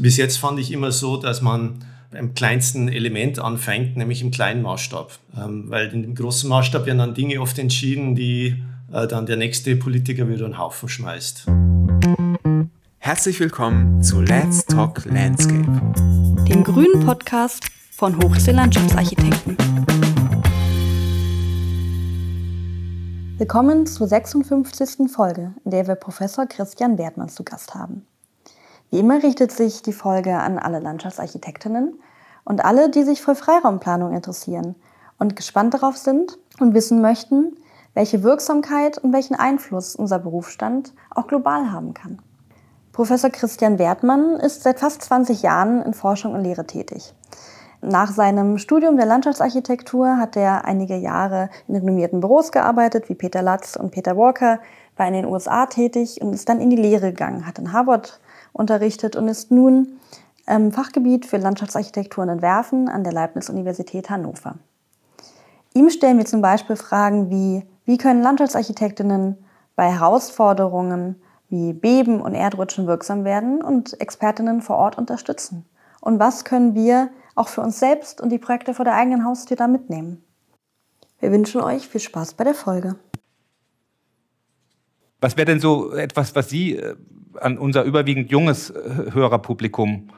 Bis jetzt fand ich immer so, dass man beim kleinsten Element anfängt, nämlich im kleinen Maßstab. Ähm, weil in dem großen Maßstab werden dann Dinge oft entschieden, die äh, dann der nächste Politiker wieder einen Haufen schmeißt. Herzlich willkommen zu Let's Talk Landscape, dem grünen Podcast von Hochsee Landschaftsarchitekten. Willkommen zur 56. Folge, in der wir Professor Christian Wertmann zu Gast haben. Wie immer richtet sich die Folge an alle Landschaftsarchitektinnen und alle, die sich für Freiraumplanung interessieren und gespannt darauf sind und wissen möchten, welche Wirksamkeit und welchen Einfluss unser Berufsstand auch global haben kann. Professor Christian Wertmann ist seit fast 20 Jahren in Forschung und Lehre tätig. Nach seinem Studium der Landschaftsarchitektur hat er einige Jahre in renommierten Büros gearbeitet, wie Peter Latz und Peter Walker, war in den USA tätig und ist dann in die Lehre gegangen, hat in Harvard unterrichtet und ist nun ähm, Fachgebiet für Landschaftsarchitektur und Entwerfen an der Leibniz-Universität Hannover. Ihm stellen wir zum Beispiel Fragen wie, wie können Landschaftsarchitektinnen bei Herausforderungen wie Beben und Erdrutschen wirksam werden und Expertinnen vor Ort unterstützen? Und was können wir auch für uns selbst und die Projekte vor der eigenen Haustür da mitnehmen? Wir wünschen euch viel Spaß bei der Folge. Was wäre denn so etwas, was Sie äh, an unser überwiegend junges äh, Hörerpublikum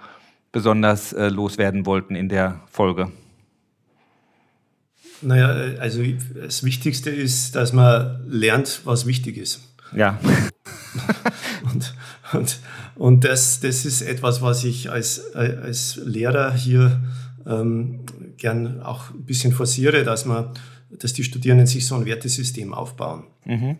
besonders äh, loswerden wollten in der Folge? Naja, also das Wichtigste ist, dass man lernt, was wichtig ist. Ja. und und, und das, das ist etwas, was ich als, als Lehrer hier ähm, gern auch ein bisschen forciere, dass man, dass die Studierenden sich so ein Wertesystem aufbauen. Mhm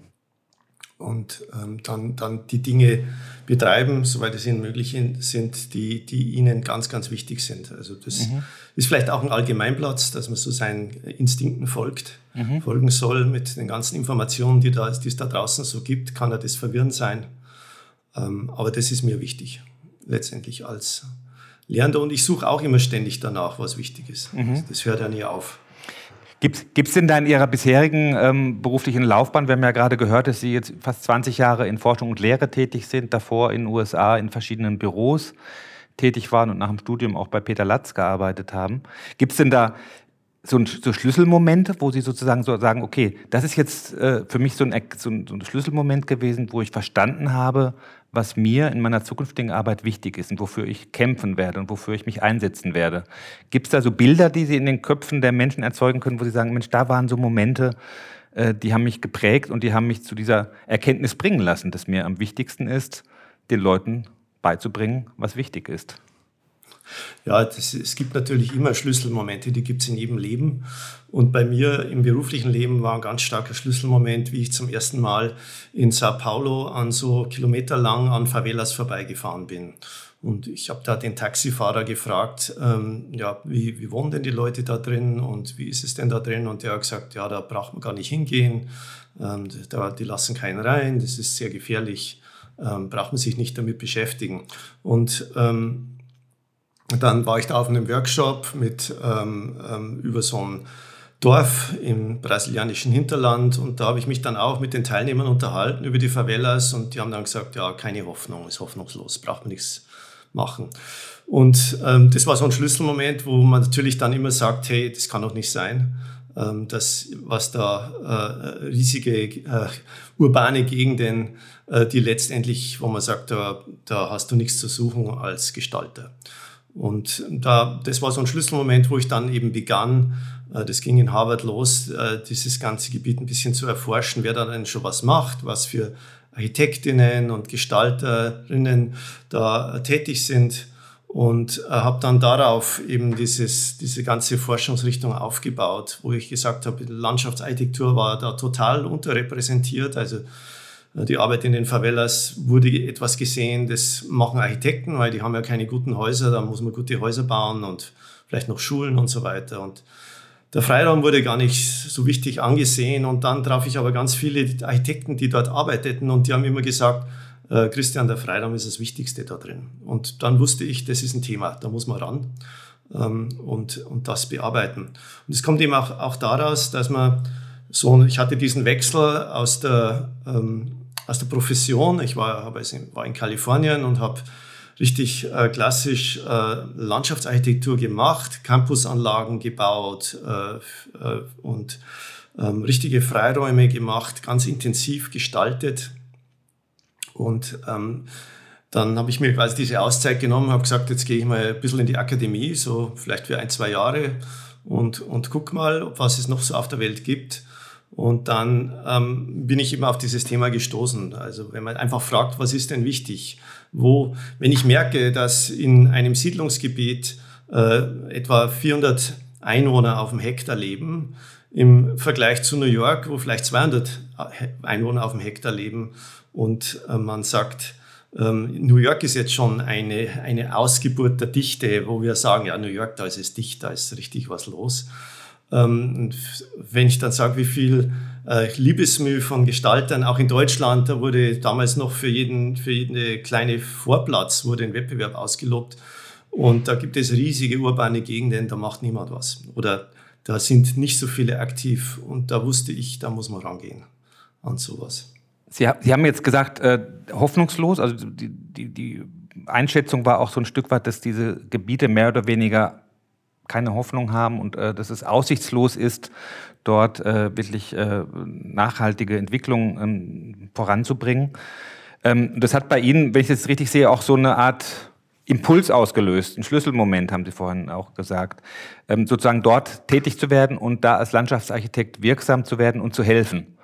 und ähm, dann, dann die Dinge betreiben, soweit es ihnen möglich sind, die, die ihnen ganz, ganz wichtig sind. Also das mhm. ist vielleicht auch ein Allgemeinplatz, dass man so seinen Instinkten folgt, mhm. folgen soll mit den ganzen Informationen, die, da, die es da draußen so gibt, kann ja das verwirrend sein. Ähm, aber das ist mir wichtig, letztendlich als Lehrender. Und ich suche auch immer ständig danach, was wichtig ist. Mhm. Also das hört ja nie auf. Gibt es denn da in Ihrer bisherigen ähm, beruflichen Laufbahn, wir haben ja gerade gehört, dass Sie jetzt fast 20 Jahre in Forschung und Lehre tätig sind, davor in den USA in verschiedenen Büros tätig waren und nach dem Studium auch bei Peter Latz gearbeitet haben. Gibt es denn da so, ein, so, Schlüsselmomente, wo Sie sozusagen so sagen, okay, das ist jetzt äh, für mich so ein, so, ein, so ein Schlüsselmoment gewesen, wo ich verstanden habe, was mir in meiner zukünftigen Arbeit wichtig ist und wofür ich kämpfen werde und wofür ich mich einsetzen werde. Gibt es da so Bilder, die Sie in den Köpfen der Menschen erzeugen können, wo Sie sagen, Mensch, da waren so Momente, äh, die haben mich geprägt und die haben mich zu dieser Erkenntnis bringen lassen, dass mir am wichtigsten ist, den Leuten beizubringen, was wichtig ist. Ja, das, es gibt natürlich immer Schlüsselmomente, die gibt es in jedem Leben. Und bei mir im beruflichen Leben war ein ganz starker Schlüsselmoment, wie ich zum ersten Mal in Sao Paulo an so kilometerlang an Favelas vorbeigefahren bin. Und ich habe da den Taxifahrer gefragt, ähm, ja, wie, wie wohnen denn die Leute da drin und wie ist es denn da drin? Und der hat gesagt, ja, da braucht man gar nicht hingehen, ähm, da, die lassen keinen rein, das ist sehr gefährlich, ähm, braucht man sich nicht damit beschäftigen. Und ähm, dann war ich da auf einem Workshop mit ähm, ähm, über so ein Dorf im brasilianischen Hinterland und da habe ich mich dann auch mit den Teilnehmern unterhalten über die Favelas und die haben dann gesagt, ja, keine Hoffnung, ist hoffnungslos, braucht man nichts machen. Und ähm, das war so ein Schlüsselmoment, wo man natürlich dann immer sagt, hey, das kann doch nicht sein, ähm, dass was da äh, riesige äh, urbane Gegenden, äh, die letztendlich, wo man sagt, da, da hast du nichts zu suchen als Gestalter. Und da, das war so ein Schlüsselmoment, wo ich dann eben begann, äh, das ging in Harvard los, äh, dieses ganze Gebiet ein bisschen zu erforschen, wer da denn schon was macht, was für Architektinnen und Gestalterinnen da tätig sind. Und äh, habe dann darauf eben dieses, diese ganze Forschungsrichtung aufgebaut, wo ich gesagt habe, Landschaftsarchitektur war da total unterrepräsentiert, also äh, die Arbeit in den Favelas wurde etwas gesehen, das machen Architekten, weil die haben ja keine guten Häuser, da muss man gute Häuser bauen und vielleicht noch Schulen und so weiter. Und der Freiraum wurde gar nicht so wichtig angesehen. Und dann traf ich aber ganz viele Architekten, die dort arbeiteten und die haben immer gesagt, äh, Christian, der Freiraum ist das Wichtigste da drin. Und dann wusste ich, das ist ein Thema, da muss man ran ähm, und, und das bearbeiten. Und es kommt eben auch, auch daraus, dass man so, ich hatte diesen Wechsel aus der ähm, aus der Profession. Ich war, habe, war in Kalifornien und habe richtig äh, klassisch äh, Landschaftsarchitektur gemacht, Campusanlagen gebaut äh, äh und ähm, richtige Freiräume gemacht, ganz intensiv gestaltet. Und ähm, dann habe ich mir quasi diese Auszeit genommen, habe gesagt, jetzt gehe ich mal ein bisschen in die Akademie, so vielleicht für ein, zwei Jahre und, und guck mal, was es noch so auf der Welt gibt. Und dann ähm, bin ich immer auf dieses Thema gestoßen. Also wenn man einfach fragt, was ist denn wichtig? Wo, wenn ich merke, dass in einem Siedlungsgebiet äh, etwa 400 Einwohner auf dem Hektar leben, im Vergleich zu New York, wo vielleicht 200 Einwohner auf dem Hektar leben und äh, man sagt, ähm, New York ist jetzt schon eine, eine Ausgeburt der Dichte, wo wir sagen, ja, New York, da ist es dicht, da ist richtig was los. Ähm, wenn ich dann sage, wie viel äh, Liebesmühe von Gestaltern, auch in Deutschland, da wurde damals noch für jeden, für jeden kleine Vorplatz wurde ein Wettbewerb ausgelobt. Und da gibt es riesige urbane Gegenden, da macht niemand was. Oder da sind nicht so viele aktiv. Und da wusste ich, da muss man rangehen an sowas. Sie, Sie haben jetzt gesagt, äh, hoffnungslos. Also die, die, die Einschätzung war auch so ein Stück weit, dass diese Gebiete mehr oder weniger keine Hoffnung haben und äh, dass es aussichtslos ist, dort äh, wirklich äh, nachhaltige Entwicklung ähm, voranzubringen. Ähm, das hat bei Ihnen, wenn ich es richtig sehe, auch so eine Art Impuls ausgelöst, ein Schlüsselmoment, haben Sie vorhin auch gesagt, ähm, sozusagen dort tätig zu werden und da als Landschaftsarchitekt wirksam zu werden und zu helfen.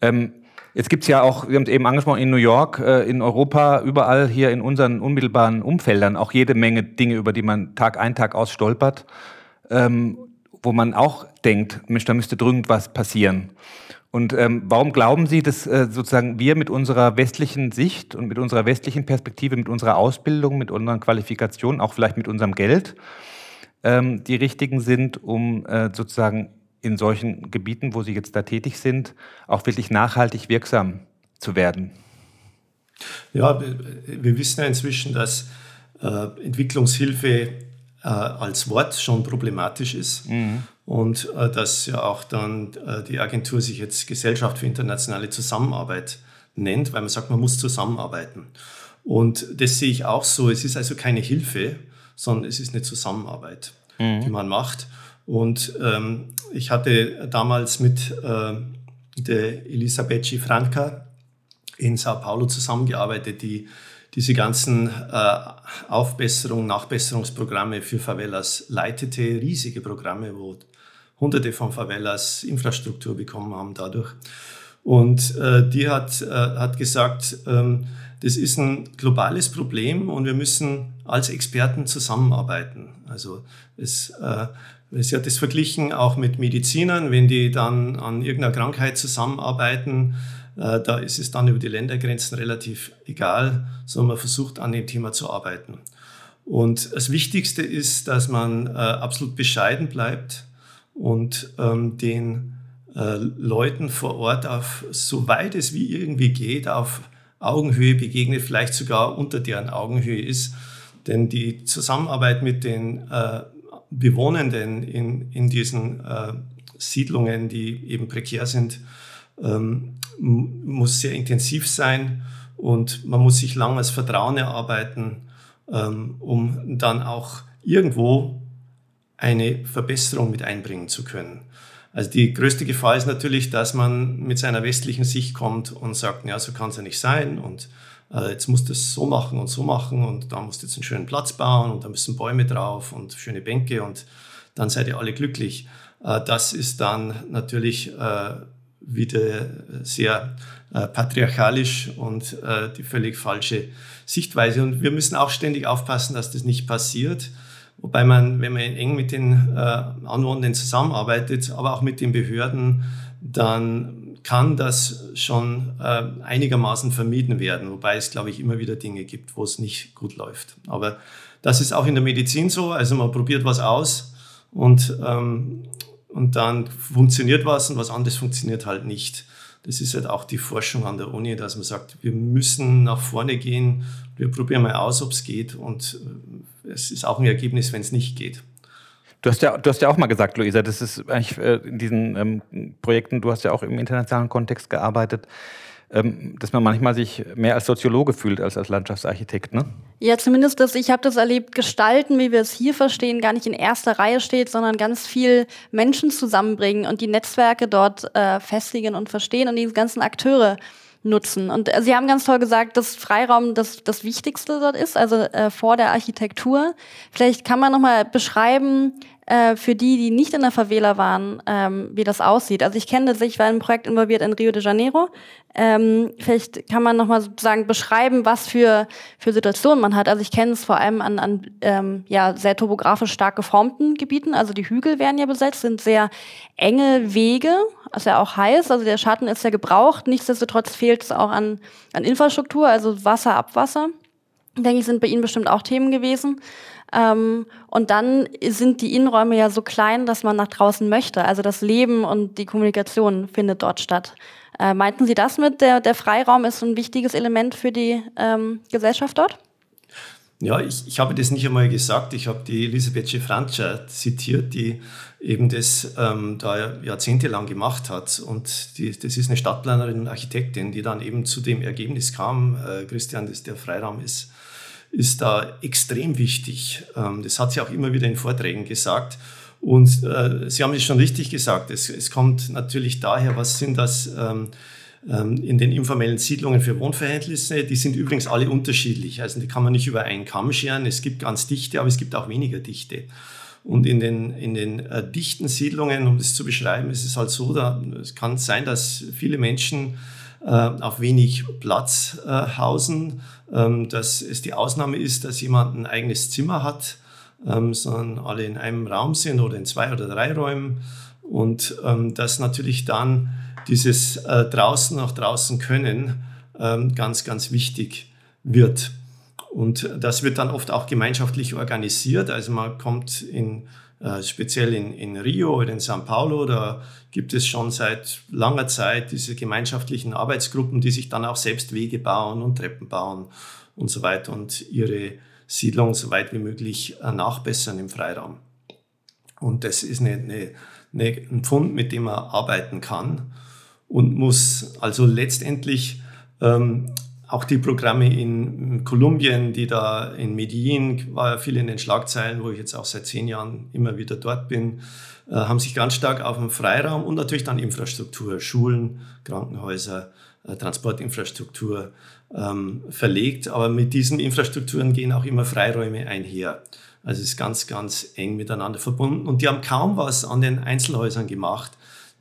Ähm, Jetzt gibt es ja auch, Sie haben es eben angesprochen, in New York, äh, in Europa, überall hier in unseren unmittelbaren Umfeldern auch jede Menge Dinge, über die man Tag ein, Tag aus stolpert, ähm, wo man auch denkt, Mensch, da müsste dringend was passieren. Und ähm, warum glauben Sie, dass äh, sozusagen wir mit unserer westlichen Sicht und mit unserer westlichen Perspektive, mit unserer Ausbildung, mit unseren Qualifikationen, auch vielleicht mit unserem Geld, ähm, die richtigen sind, um äh, sozusagen in solchen Gebieten, wo Sie jetzt da tätig sind, auch wirklich nachhaltig wirksam zu werden? Ja, wir wissen ja inzwischen, dass äh, Entwicklungshilfe äh, als Wort schon problematisch ist mhm. und äh, dass ja auch dann äh, die Agentur sich jetzt Gesellschaft für internationale Zusammenarbeit nennt, weil man sagt, man muss zusammenarbeiten. Und das sehe ich auch so. Es ist also keine Hilfe, sondern es ist eine Zusammenarbeit, mhm. die man macht. Und ähm, ich hatte damals mit äh, der Elisabeth Franca in Sao Paulo zusammengearbeitet, die diese ganzen äh, Aufbesserung, Nachbesserungsprogramme für Favelas leitete, riesige Programme, wo Hunderte von Favelas Infrastruktur bekommen haben dadurch. Und äh, die hat, äh, hat gesagt, ähm, das ist ein globales Problem und wir müssen als Experten zusammenarbeiten. Also es, äh, Sie hat es verglichen auch mit Medizinern, wenn die dann an irgendeiner Krankheit zusammenarbeiten, äh, da ist es dann über die Ländergrenzen relativ egal, sondern man versucht an dem Thema zu arbeiten. Und das Wichtigste ist, dass man äh, absolut bescheiden bleibt und ähm, den äh, Leuten vor Ort auf so weit es wie irgendwie geht, auf Augenhöhe begegnet, vielleicht sogar unter deren Augenhöhe ist. Denn die Zusammenarbeit mit den Bewohnenden in, in diesen äh, Siedlungen, die eben prekär sind, ähm, muss sehr intensiv sein und man muss sich lang als Vertrauen erarbeiten, ähm, um dann auch irgendwo eine Verbesserung mit einbringen zu können. Also die größte Gefahr ist natürlich, dass man mit seiner westlichen Sicht kommt und sagt, ja, so kann es ja nicht sein und äh, jetzt musst du es so machen und so machen und da musst du jetzt einen schönen Platz bauen und da müssen Bäume drauf und schöne Bänke und dann seid ihr alle glücklich. Äh, das ist dann natürlich äh, wieder sehr patriarchalisch und die völlig falsche Sichtweise. Und wir müssen auch ständig aufpassen, dass das nicht passiert. Wobei man, wenn man eng mit den Anwohnern zusammenarbeitet, aber auch mit den Behörden, dann kann das schon äh, einigermaßen vermieden werden, wobei es, glaube ich, immer wieder Dinge gibt, wo es nicht gut läuft. Aber das ist auch in der Medizin so. Also man probiert was aus und, ähm, und dann funktioniert was und was anderes funktioniert halt nicht. Das ist halt auch die Forschung an der Uni, dass man sagt, wir müssen nach vorne gehen, wir probieren mal aus, ob es geht und äh, es ist auch ein Ergebnis, wenn es nicht geht. Du hast ja, du hast ja auch mal gesagt, Luisa, das ist eigentlich äh, in diesen ähm, Projekten, du hast ja auch im internationalen Kontext gearbeitet. ähm, dass man manchmal sich mehr als Soziologe fühlt als als Landschaftsarchitekt, ne? Ja, zumindest das, ich habe das erlebt, Gestalten, wie wir es hier verstehen, gar nicht in erster Reihe steht, sondern ganz viel Menschen zusammenbringen und die Netzwerke dort äh, festigen und verstehen und die ganzen Akteure nutzen. Und äh, Sie haben ganz toll gesagt, dass Freiraum das, das Wichtigste dort ist, also äh, vor der Architektur. Vielleicht kann man nochmal beschreiben, äh, für die, die nicht in der Favela waren, ähm, wie das aussieht. Also ich kenne das, ich war in einem Projekt involviert in Rio de Janeiro. Ähm, vielleicht kann man nochmal sozusagen beschreiben, was für, für Situationen man hat. Also ich kenne es vor allem an, an ähm, ja, sehr topografisch stark geformten Gebieten. Also die Hügel werden ja besetzt, sind sehr enge Wege, was ja auch heiß. Also der Schatten ist ja gebraucht. Nichtsdestotrotz fehlt es auch an, an Infrastruktur, also Wasser, Abwasser. Denke ich, sind bei Ihnen bestimmt auch Themen gewesen. Ähm, und dann sind die Innenräume ja so klein, dass man nach draußen möchte. Also das Leben und die Kommunikation findet dort statt. Äh, meinten Sie das mit, der, der Freiraum ist ein wichtiges Element für die ähm, Gesellschaft dort? Ja, ich, ich habe das nicht einmal gesagt. Ich habe die Elisabeth Gefrancia zitiert, die eben das ähm, da jahrzehntelang gemacht hat. Und die, das ist eine Stadtplanerin und Architektin, die dann eben zu dem Ergebnis kam, äh, Christian, dass der Freiraum ist ist da extrem wichtig. Ähm, das hat sie auch immer wieder in Vorträgen gesagt. Und äh, Sie haben es schon richtig gesagt, es, es, kommt natürlich daher, was sind das ähm, ähm, in den informellen Siedlungen für Wohnverhältnisse? Die sind übrigens alle unterschiedlich. Also die kann man nicht über einen Kamm scheren. Es gibt ganz dichte, aber es gibt auch weniger dichte. Und in den, in den äh, dichten Siedlungen, um das zu beschreiben, ist es halt so, da, es kann sein, dass viele Menschen äh, auf wenig Platz äh, hausen, dass es die Ausnahme ist, dass jemand ein eigenes Zimmer hat, ähm, sondern alle in einem Raum sind oder in zwei oder drei Räumen und ähm, dass natürlich dann dieses äh, draußen nach draußen können ganz, ganz wichtig wird. Und das wird dann oft auch gemeinschaftlich organisiert. Also man kommt in äh, speziell in, in Rio oder in São Paulo, da gibt es schon seit langer Zeit diese gemeinschaftlichen Arbeitsgruppen, die sich dann auch selbst Wege bauen und Treppen bauen und so weiter und ihre Siedlung so weit wie möglich äh, nachbessern im Freiraum. Und das ist eine, eine, eine, ein Pfund, mit dem man arbeiten kann und muss also letztendlich ähm, auch die Programme in Kolumbien, die da in Medellin, war ja viel in den Schlagzeilen, wo ich jetzt auch seit zehn Jahren immer wieder dort bin, äh, haben sich ganz stark auf den Freiraum und natürlich dann Infrastruktur, Schulen, Krankenhäuser, äh, Transportinfrastruktur ähm, verlegt. Aber mit diesen Infrastrukturen gehen auch immer Freiräume einher. Also es ist ganz, ganz eng miteinander verbunden. Und die haben kaum was an den Einzelhäusern gemacht.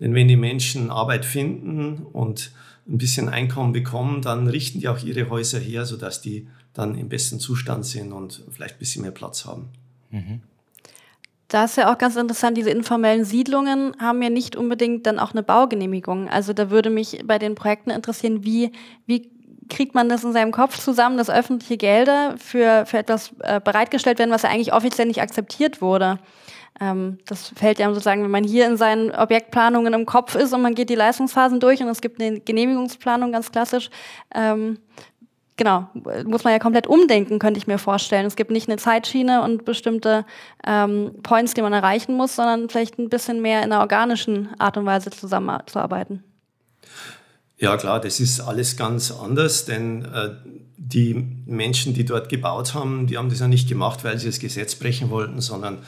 Denn wenn die Menschen Arbeit finden und ein bisschen Einkommen bekommen, dann richten die auch ihre Häuser her, sodass die dann im besten Zustand sind und vielleicht ein bisschen mehr Platz haben. Mhm. Da ist ja auch ganz interessant, diese informellen Siedlungen haben ja nicht unbedingt dann auch eine Baugenehmigung. Also da würde mich bei den Projekten interessieren, wie, wie kriegt man das in seinem Kopf zusammen, dass öffentliche Gelder für, für etwas äh, bereitgestellt werden, was ja eigentlich offiziell nicht akzeptiert wurde. Ähm, das fällt ja sozusagen, wenn man hier in seinen Objektplanungen im Kopf ist und man geht die Leistungsphasen durch und es gibt eine Genehmigungsplanung ganz klassisch. Ähm, genau, muss man ja komplett umdenken, könnte ich mir vorstellen. Es gibt nicht eine Zeitschiene und bestimmte ähm, Points, die man erreichen muss, sondern vielleicht ein bisschen mehr in einer organischen Art und Weise zusammenzuarbeiten. Ja klar, das ist alles ganz anders, denn äh, die Menschen, die dort gebaut haben, die haben das ja nicht gemacht, weil sie das Gesetz brechen wollten, sondern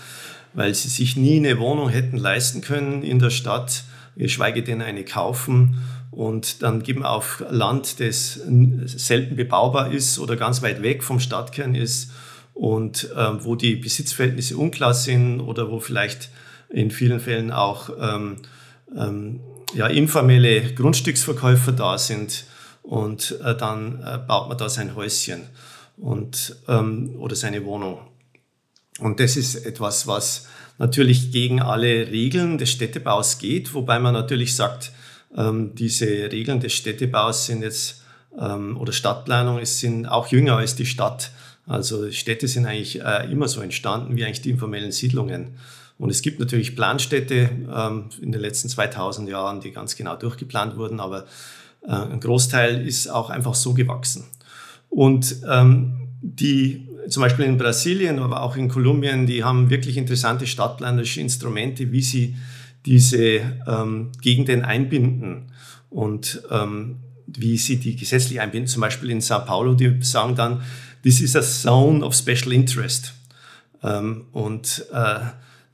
weil sie sich nie eine Wohnung hätten leisten können in der Stadt, geschweige denn eine kaufen. Und dann geben auf Land, das selten bebaubar ist oder ganz weit weg vom Stadtkern ist und äh, wo die Besitzverhältnisse unklar sind oder wo vielleicht in vielen Fällen auch ähm, ähm, ja, informelle Grundstücksverkäufer da sind und äh, dann äh, baut man da sein Häuschen und, ähm, oder seine Wohnung. Und das ist etwas, was natürlich gegen alle Regeln des Städtebaus geht, wobei man natürlich sagt, ähm, diese Regeln des Städtebaus sind jetzt, ähm, oder Stadtplanung, es sind auch jünger als die Stadt. Also Städte sind eigentlich äh, immer so entstanden wie eigentlich die informellen Siedlungen. Und es gibt natürlich Planstädte ähm, in den letzten 2000 Jahren, die ganz genau durchgeplant wurden, aber äh, ein Großteil ist auch einfach so gewachsen. Und ähm, die zum Beispiel in Brasilien, aber auch in Kolumbien, die haben wirklich interessante stadtplanerische Instrumente, wie sie diese ähm, Gegenden einbinden. Und ähm, wie sie die gesetzlich einbinden. Zum Beispiel in Sao Paulo, die sagen dann, this is a zone of special interest. Ähm, und äh,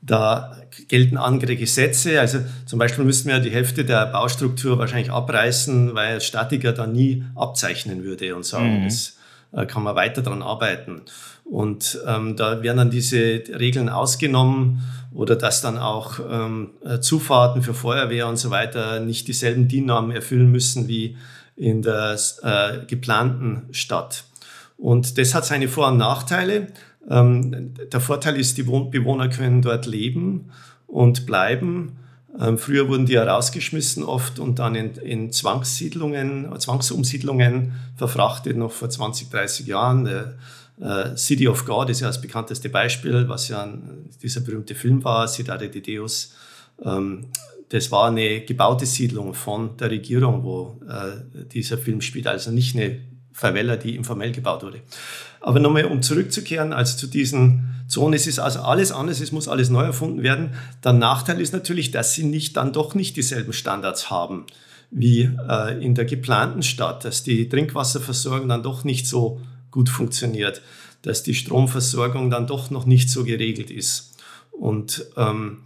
da gelten andere Gesetze. Also zum Beispiel müssten wir die Hälfte der Baustruktur wahrscheinlich abreißen, weil Statiker da nie abzeichnen würde und sagen, mhm. das äh, kann man weiter daran arbeiten. Und ähm, da werden dann diese Regeln ausgenommen oder dass dann auch ähm, äh, Zufahrten für Feuerwehr und so weiter nicht dieselben DIN-Normen erfüllen müssen wie in der äh, geplanten Stadt. Und das hat seine Vor- und Nachteile. Ähm, der Vorteil ist, die Bewohner können dort leben und bleiben. Ähm, früher wurden die ja rausgeschmissen oft und dann in, in Zwangssiedlungen, Zwangsumsiedlungen verfrachtet, noch vor 20, 30 Jahren. Der, äh, City of God ist ja das bekannteste Beispiel, was ja ein, dieser berühmte Film war, Cidade de Deus. Ähm, das war eine gebaute Siedlung von der Regierung, wo äh, dieser Film spielt, also nicht eine Favela, die informell gebaut wurde. Aber nochmal, um zurückzukehren, also zu diesen Zonen, es ist also alles anders, es muss alles neu erfunden werden. Der Nachteil ist natürlich, dass sie nicht dann doch nicht dieselben Standards haben wie äh, in der geplanten Stadt, dass die Trinkwasserversorgung dann doch nicht so gut funktioniert, dass die Stromversorgung dann doch noch nicht so geregelt ist. Und ähm,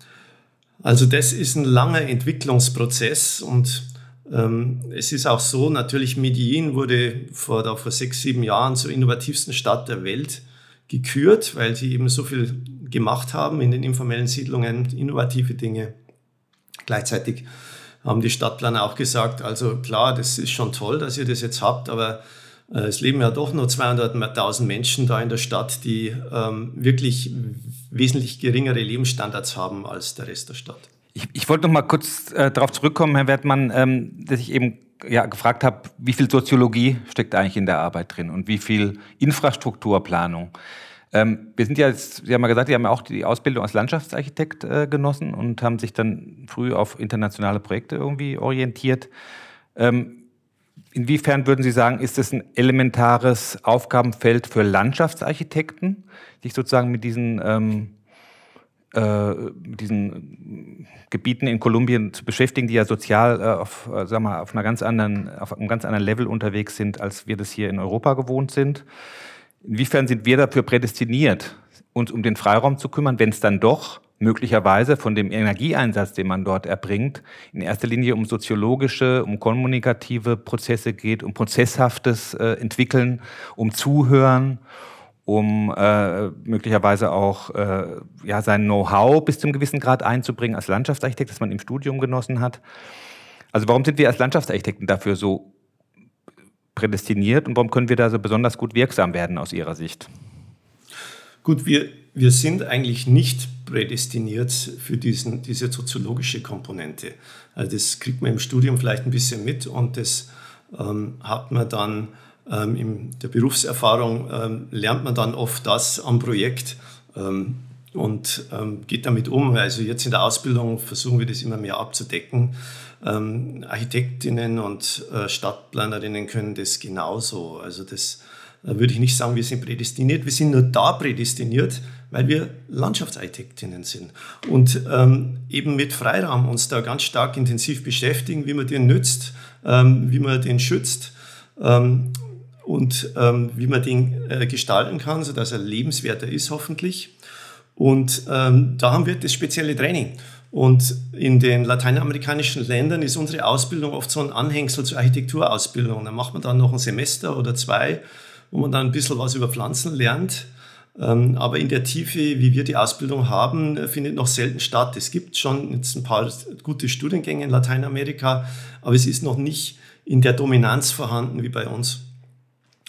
also das ist ein langer Entwicklungsprozess und es ist auch so, natürlich Medellin wurde vor, da vor sechs, sieben Jahren zur innovativsten Stadt der Welt gekürt, weil sie eben so viel gemacht haben in den informellen Siedlungen, innovative Dinge. Gleichzeitig haben die Stadtplaner auch gesagt, also klar, das ist schon toll, dass ihr das jetzt habt, aber äh, es leben ja doch nur 200.000 Menschen da in der Stadt, die ähm, wirklich wesentlich geringere Lebensstandards haben als der Rest der Stadt. Ich, ich wollte noch mal kurz äh, darauf zurückkommen, Herr Wertmann, ähm, dass ich eben ja, gefragt habe, wie viel Soziologie steckt eigentlich in der Arbeit drin und wie viel Infrastrukturplanung. Ähm, wir sind ja jetzt, Sie haben ja gesagt, Sie haben ja auch die Ausbildung als Landschaftsarchitekt äh, genossen und haben sich dann früh auf internationale Projekte irgendwie orientiert. Ähm, inwiefern würden Sie sagen, ist es ein elementares Aufgabenfeld für Landschaftsarchitekten, sich sozusagen mit diesen ähm, äh, diesen Gebieten in Kolumbien zu beschäftigen, die ja sozial äh, auf, äh, sag mal, auf, einer ganz anderen, auf einem ganz anderen Level unterwegs sind, als wir das hier in Europa gewohnt sind. Inwiefern sind wir dafür prädestiniert, uns um den Freiraum zu kümmern, wenn es dann doch möglicherweise von dem Energieeinsatz, den man dort erbringt, in erster Linie um soziologische, um kommunikative Prozesse geht, um prozesshaftes äh, Entwickeln, um Zuhören, um äh, möglicherweise auch äh, ja, sein Know-how bis zum gewissen Grad einzubringen als Landschaftsarchitekt, das man im Studium genossen hat. Also warum sind wir als Landschaftsarchitekten dafür so prädestiniert und warum können wir da so besonders gut wirksam werden aus Ihrer Sicht? Gut, wir, wir sind eigentlich nicht prädestiniert für diesen, diese soziologische Komponente. Also das kriegt man im Studium vielleicht ein bisschen mit und das ähm, hat man dann ähm, in der Berufserfahrung ähm, lernt man dann oft das am Projekt ähm, und ähm, geht damit um. Also jetzt in der Ausbildung versuchen wir das immer mehr abzudecken. Ähm, Architektinnen und äh, Stadtplanerinnen können das genauso. Also das äh, würde ich nicht sagen, wir sind prädestiniert. Wir sind nur da prädestiniert, weil wir Landschaftsarchitektinnen sind und ähm, eben mit Freiraum uns da ganz stark intensiv beschäftigen, wie man den nützt, ähm, wie man den schützt. Ähm, und ähm, wie man den äh, gestalten kann, sodass er lebenswerter ist hoffentlich. Und ähm, da haben wir das spezielle Training. Und in den lateinamerikanischen Ländern ist unsere Ausbildung oft so ein Anhängsel zur Architekturausbildung. Da macht man dann noch ein Semester oder zwei, wo man dann ein bisschen was über Pflanzen lernt. Ähm, aber in der Tiefe, wie wir die Ausbildung haben, findet noch selten statt. Es gibt schon jetzt ein paar gute Studiengänge in Lateinamerika, aber es ist noch nicht in der Dominanz vorhanden wie bei uns.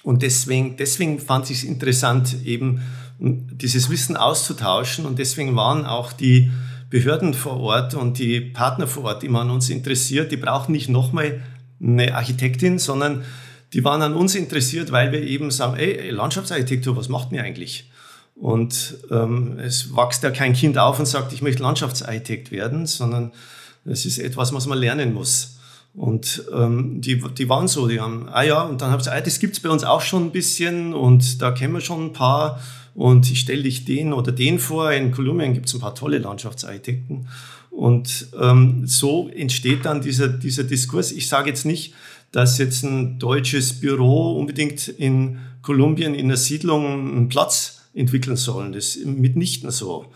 Und deswegen, deswegen fand ich es interessant, eben dieses Wissen auszutauschen. Und deswegen waren auch die Behörden vor Ort und die Partner vor Ort immer an uns interessiert. Die brauchen nicht nochmal eine Architektin, sondern die waren an uns interessiert, weil wir eben sagen, ey, Landschaftsarchitektur, was macht ihr eigentlich? Und ähm, es wächst ja kein Kind auf und sagt, ich möchte Landschaftsarchitekt werden, sondern es ist etwas, was man lernen muss. Und ähm, die, die waren so, die haben, ah ja, und dann habe ich gesagt, ah, das gibt es bei uns auch schon ein bisschen und da kennen wir schon ein paar und ich stelle dich den oder den vor. In Kolumbien gibt es ein paar tolle Landschaftsarchitekten. Und ähm, so entsteht dann dieser, dieser Diskurs. Ich sage jetzt nicht, dass jetzt ein deutsches Büro unbedingt in Kolumbien in der Siedlung einen Platz entwickeln soll. Das ist mitnichten so.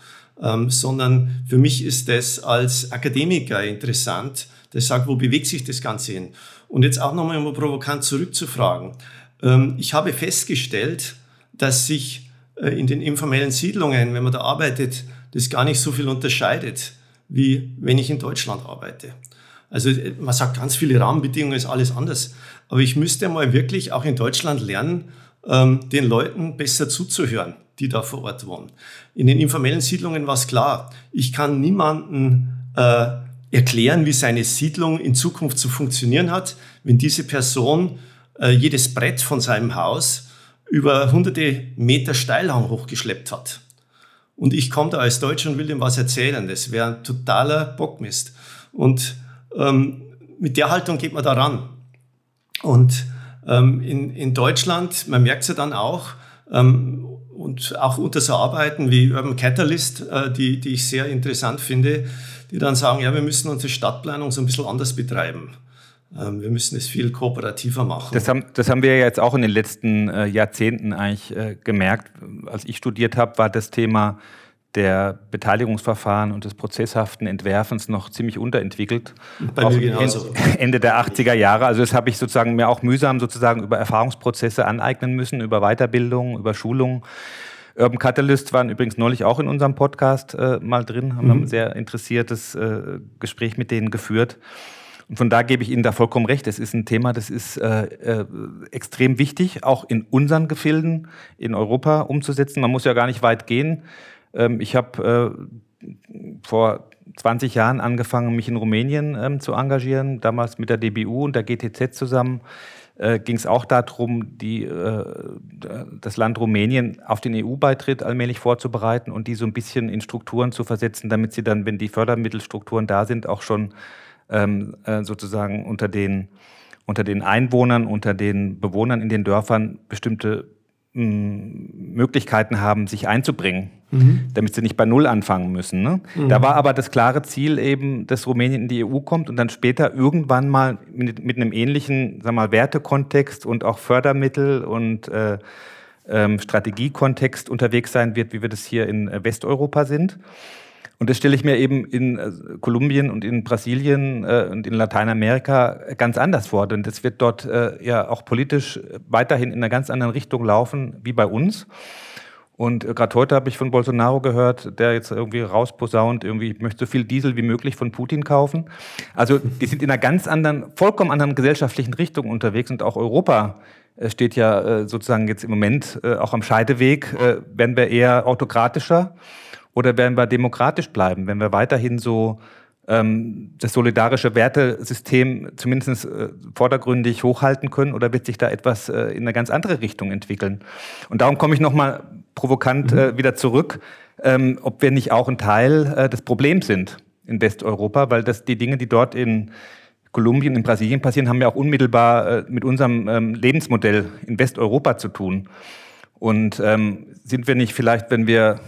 Ähm, sondern für mich ist das als Akademiker interessant, der sagt, wo bewegt sich das Ganze hin? Und jetzt auch nochmal immer provokant zurückzufragen. Ähm, ich habe festgestellt, dass sich äh, in den informellen Siedlungen, wenn man da arbeitet, das gar nicht so viel unterscheidet, wie wenn ich in Deutschland arbeite. Also äh, man sagt, ganz viele Rahmenbedingungen ist alles anders. Aber ich müsste mal wirklich auch in Deutschland lernen, ähm, den Leuten besser zuzuhören, die da vor Ort wohnen. In den informellen Siedlungen war es klar, ich kann niemanden äh, erklären, wie seine Siedlung in Zukunft zu funktionieren hat, wenn diese Person äh, jedes Brett von seinem Haus über hunderte Meter Steilhang hochgeschleppt hat. Und ich komme da als Deutscher und will dem was erzählen. Das wäre ein totaler Bockmist. Und ähm, mit der Haltung geht man da ran. Und ähm, in, in Deutschland, man merkt es ja dann auch, ähm, und auch unter so Arbeiten wie Urban Catalyst, äh, die, die ich sehr interessant finde, die dann sagen, ja, wir müssen unsere Stadtplanung so ein bisschen anders betreiben. Ähm, wir müssen es viel kooperativer machen. Das haben, das haben wir ja jetzt auch in den letzten äh, Jahrzehnten eigentlich äh, gemerkt. Als ich studiert habe, war das Thema der Beteiligungsverfahren und des prozesshaften Entwerfens noch ziemlich unterentwickelt. Bei mir genauso. Ende der 80er Jahre. Also das habe ich sozusagen mir auch mühsam sozusagen über Erfahrungsprozesse aneignen müssen, über Weiterbildung, über Schulung. Urban Catalyst waren übrigens neulich auch in unserem Podcast äh, mal drin, haben mhm. ein sehr interessiertes äh, Gespräch mit denen geführt. Und von da gebe ich Ihnen da vollkommen recht. Es ist ein Thema, das ist äh, äh, extrem wichtig, auch in unseren Gefilden in Europa umzusetzen. Man muss ja gar nicht weit gehen. Ähm, ich habe äh, vor 20 Jahren angefangen, mich in Rumänien ähm, zu engagieren, damals mit der DBU und der GTZ zusammen. Äh, ging es auch darum, die, äh, das Land Rumänien auf den EU-Beitritt allmählich vorzubereiten und die so ein bisschen in Strukturen zu versetzen, damit sie dann, wenn die Fördermittelstrukturen da sind, auch schon ähm, äh, sozusagen unter den, unter den Einwohnern, unter den Bewohnern in den Dörfern bestimmte mm, Möglichkeiten haben, sich einzubringen, mhm. damit sie nicht bei Null anfangen müssen. Ne? Mhm. Da war aber das klare Ziel eben, dass Rumänien in die EU kommt und dann später irgendwann mal mit, mit einem ähnlichen sag mal, Wertekontext und auch Fördermittel und äh, ähm, Strategiekontext unterwegs sein wird, wie wir das hier in äh, Westeuropa sind. Und das stelle ich mir eben in äh, Kolumbien und in Brasilien äh, und in Lateinamerika ganz anders vor. Denn das wird dort äh, ja auch politisch weiterhin in einer ganz anderen Richtung laufen wie bei uns. Und gerade heute habe ich von Bolsonaro gehört, der jetzt irgendwie rausposaunt, irgendwie, ich möchte so viel Diesel wie möglich von Putin kaufen. Also die sind in einer ganz anderen, vollkommen anderen gesellschaftlichen Richtung unterwegs und auch Europa steht ja sozusagen jetzt im Moment auch am Scheideweg. Werden wir eher autokratischer oder werden wir demokratisch bleiben, wenn wir weiterhin so ähm, das solidarische Wertesystem zumindest äh, vordergründig hochhalten können oder wird sich da etwas äh, in eine ganz andere Richtung entwickeln? Und darum komme ich nochmal provokant mhm. äh, wieder zurück, ähm, ob wir nicht auch ein Teil äh, des Problems sind in Westeuropa, weil das die Dinge, die dort in Kolumbien, in Brasilien passieren, haben ja auch unmittelbar äh, mit unserem ähm, Lebensmodell in Westeuropa zu tun. Und ähm, sind wir nicht vielleicht, wenn wir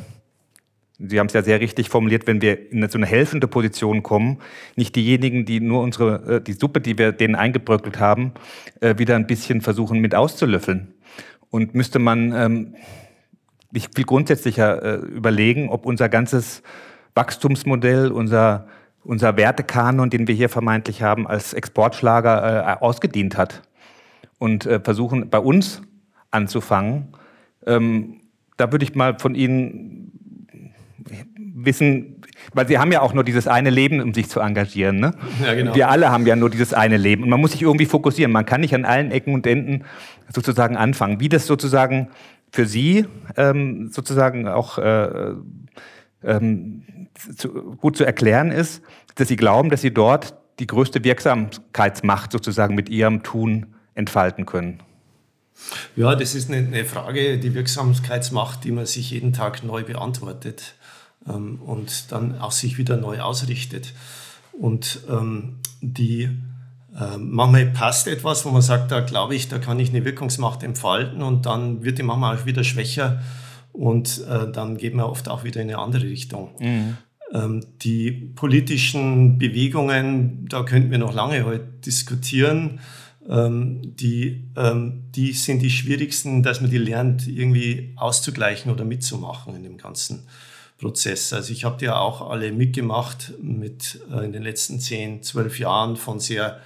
Sie haben es ja sehr richtig formuliert, wenn wir in so eine helfende Position kommen, nicht diejenigen, die nur unsere, äh, die Suppe, die wir denen eingebröckelt haben, äh, wieder ein bisschen versuchen mit auszulöffeln. Und müsste man ähm, sich viel grundsätzlicher äh, überlegen, ob unser ganzes Wachstumsmodell, unser, unser Wertekanon, den wir hier vermeintlich haben, als Exportschlager ausgedient hat. Und versuchen bei uns anzufangen. Ähm, da würde ich mal von Ihnen wissen, weil sie haben ja auch nur dieses eine Leben, um sich zu engagieren. Ne? Ja, genau. Wir alle haben ja nur dieses eine Leben und man muss sich irgendwie fokussieren. Man kann nicht an allen Ecken und Enden sozusagen anfangen. Wie das sozusagen für Sie ähm, sozusagen auch äh, ähm, zu, gut zu erklären ist, dass Sie glauben, dass Sie dort die größte Wirksamkeitsmacht sozusagen mit Ihrem Tun entfalten können. Ja, das ist eine, Frage, die Wirksamkeitsmacht, die man sich jeden Tag neu beantwortet ähm, und dann auch sich wieder neu ausrichtet. Und ähm, die äh, manchmal passt etwas, wo man sagt, da glaube ich, da kann ich eine Wirkungsmacht entfalten und dann wird die manchmal auch wieder schwächer und äh, dann geht man oft auch wieder in eine andere Richtung. Mhm. Ähm, die politischen Bewegungen, da könnten wir noch lange heute diskutieren. ähm, die, ähm, die sind die schwierigsten, dass man die lernt, irgendwie auszugleichen oder mitzumachen in dem ganzen Prozess. Also ich habe die ja auch alle mitgemacht mit äh, in den letzten zehn, zwölf Jahren von sehr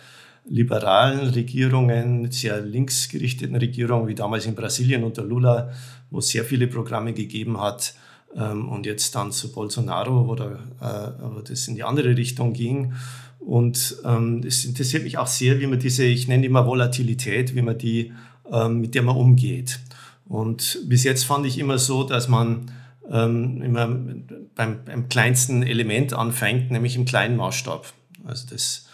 liberalen Regierungen, sehr linksgerichteten Regierungen, wie damals in Brasilien unter Lula, wo es sehr viele Programme gegeben hat, ähm, und jetzt dann zu Bolsonaro, wo, da, äh, wo das in die andere Richtung ging. Und ähm, es interessiert mich auch sehr, wie man diese, ich nenne immer Volatilität, wie man die, ähm, mit der man umgeht. Und bis jetzt fand ich immer so, dass man ähm, immer beim, beim kleinsten Element anfängt, nämlich im kleinen Maßstab. Also das,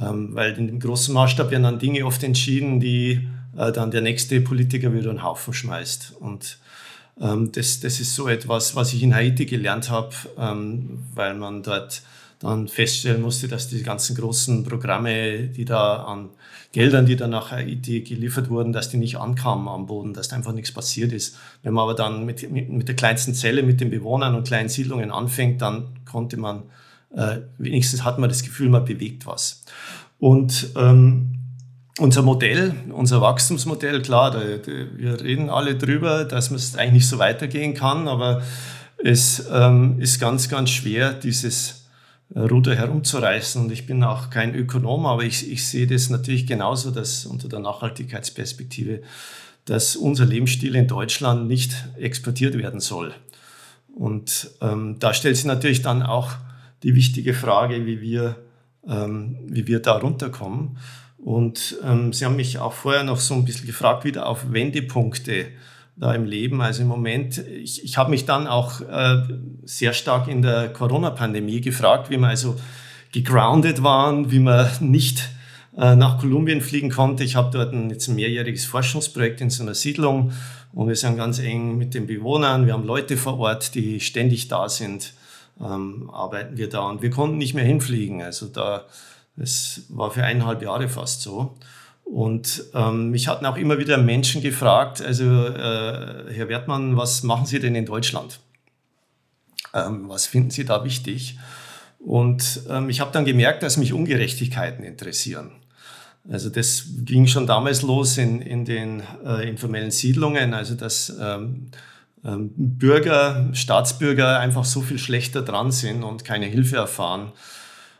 ähm, weil in dem großen Maßstab werden dann Dinge oft entschieden, die äh, dann der nächste Politiker wieder einen Haufen schmeißt. Und ähm, das, das ist so etwas, was ich in Haiti gelernt habe, ähm, weil man dort dann feststellen musste, dass die ganzen großen Programme, die da an Geldern, die dann nach Haiti geliefert wurden, dass die nicht ankamen am Boden, dass da einfach nichts passiert ist. Wenn man aber dann mit, mit, mit der kleinsten Zelle, mit den Bewohnern und kleinen Siedlungen anfängt, dann konnte man, äh, wenigstens hat man das Gefühl, man bewegt was. Und ähm, unser Modell, unser Wachstumsmodell, klar, da, da, wir reden alle drüber, dass es eigentlich nicht so weitergehen kann, aber es ähm, ist ganz, ganz schwer, dieses Ruder herumzureißen. Und ich bin auch kein Ökonom, aber ich, ich sehe das natürlich genauso, dass unter der Nachhaltigkeitsperspektive, dass unser Lebensstil in Deutschland nicht exportiert werden soll. Und ähm, da stellt sich natürlich dann auch die wichtige Frage, wie wir, ähm, wie wir da runterkommen. Und ähm, Sie haben mich auch vorher noch so ein bisschen gefragt, wieder auf Wendepunkte da im Leben. Also im Moment, ich, ich habe mich dann auch äh, sehr stark in der Corona-Pandemie gefragt, wie wir also gegroundet waren, wie man nicht äh, nach Kolumbien fliegen konnte. Ich habe dort ein, jetzt ein mehrjähriges Forschungsprojekt in so einer Siedlung und wir sind ganz eng mit den Bewohnern. Wir haben Leute vor Ort, die ständig da sind, ähm, arbeiten wir da und wir konnten nicht mehr hinfliegen. Also da, das war für eineinhalb Jahre fast so. Und ähm, mich hatten auch immer wieder Menschen gefragt, also äh, Herr Wertmann, was machen Sie denn in Deutschland? Ähm, was finden Sie da wichtig? Und ähm, ich habe dann gemerkt, dass mich Ungerechtigkeiten interessieren. Also das ging schon damals los in, in den äh, informellen Siedlungen, also dass ähm, ähm, Bürger, Staatsbürger einfach so viel schlechter dran sind und keine Hilfe erfahren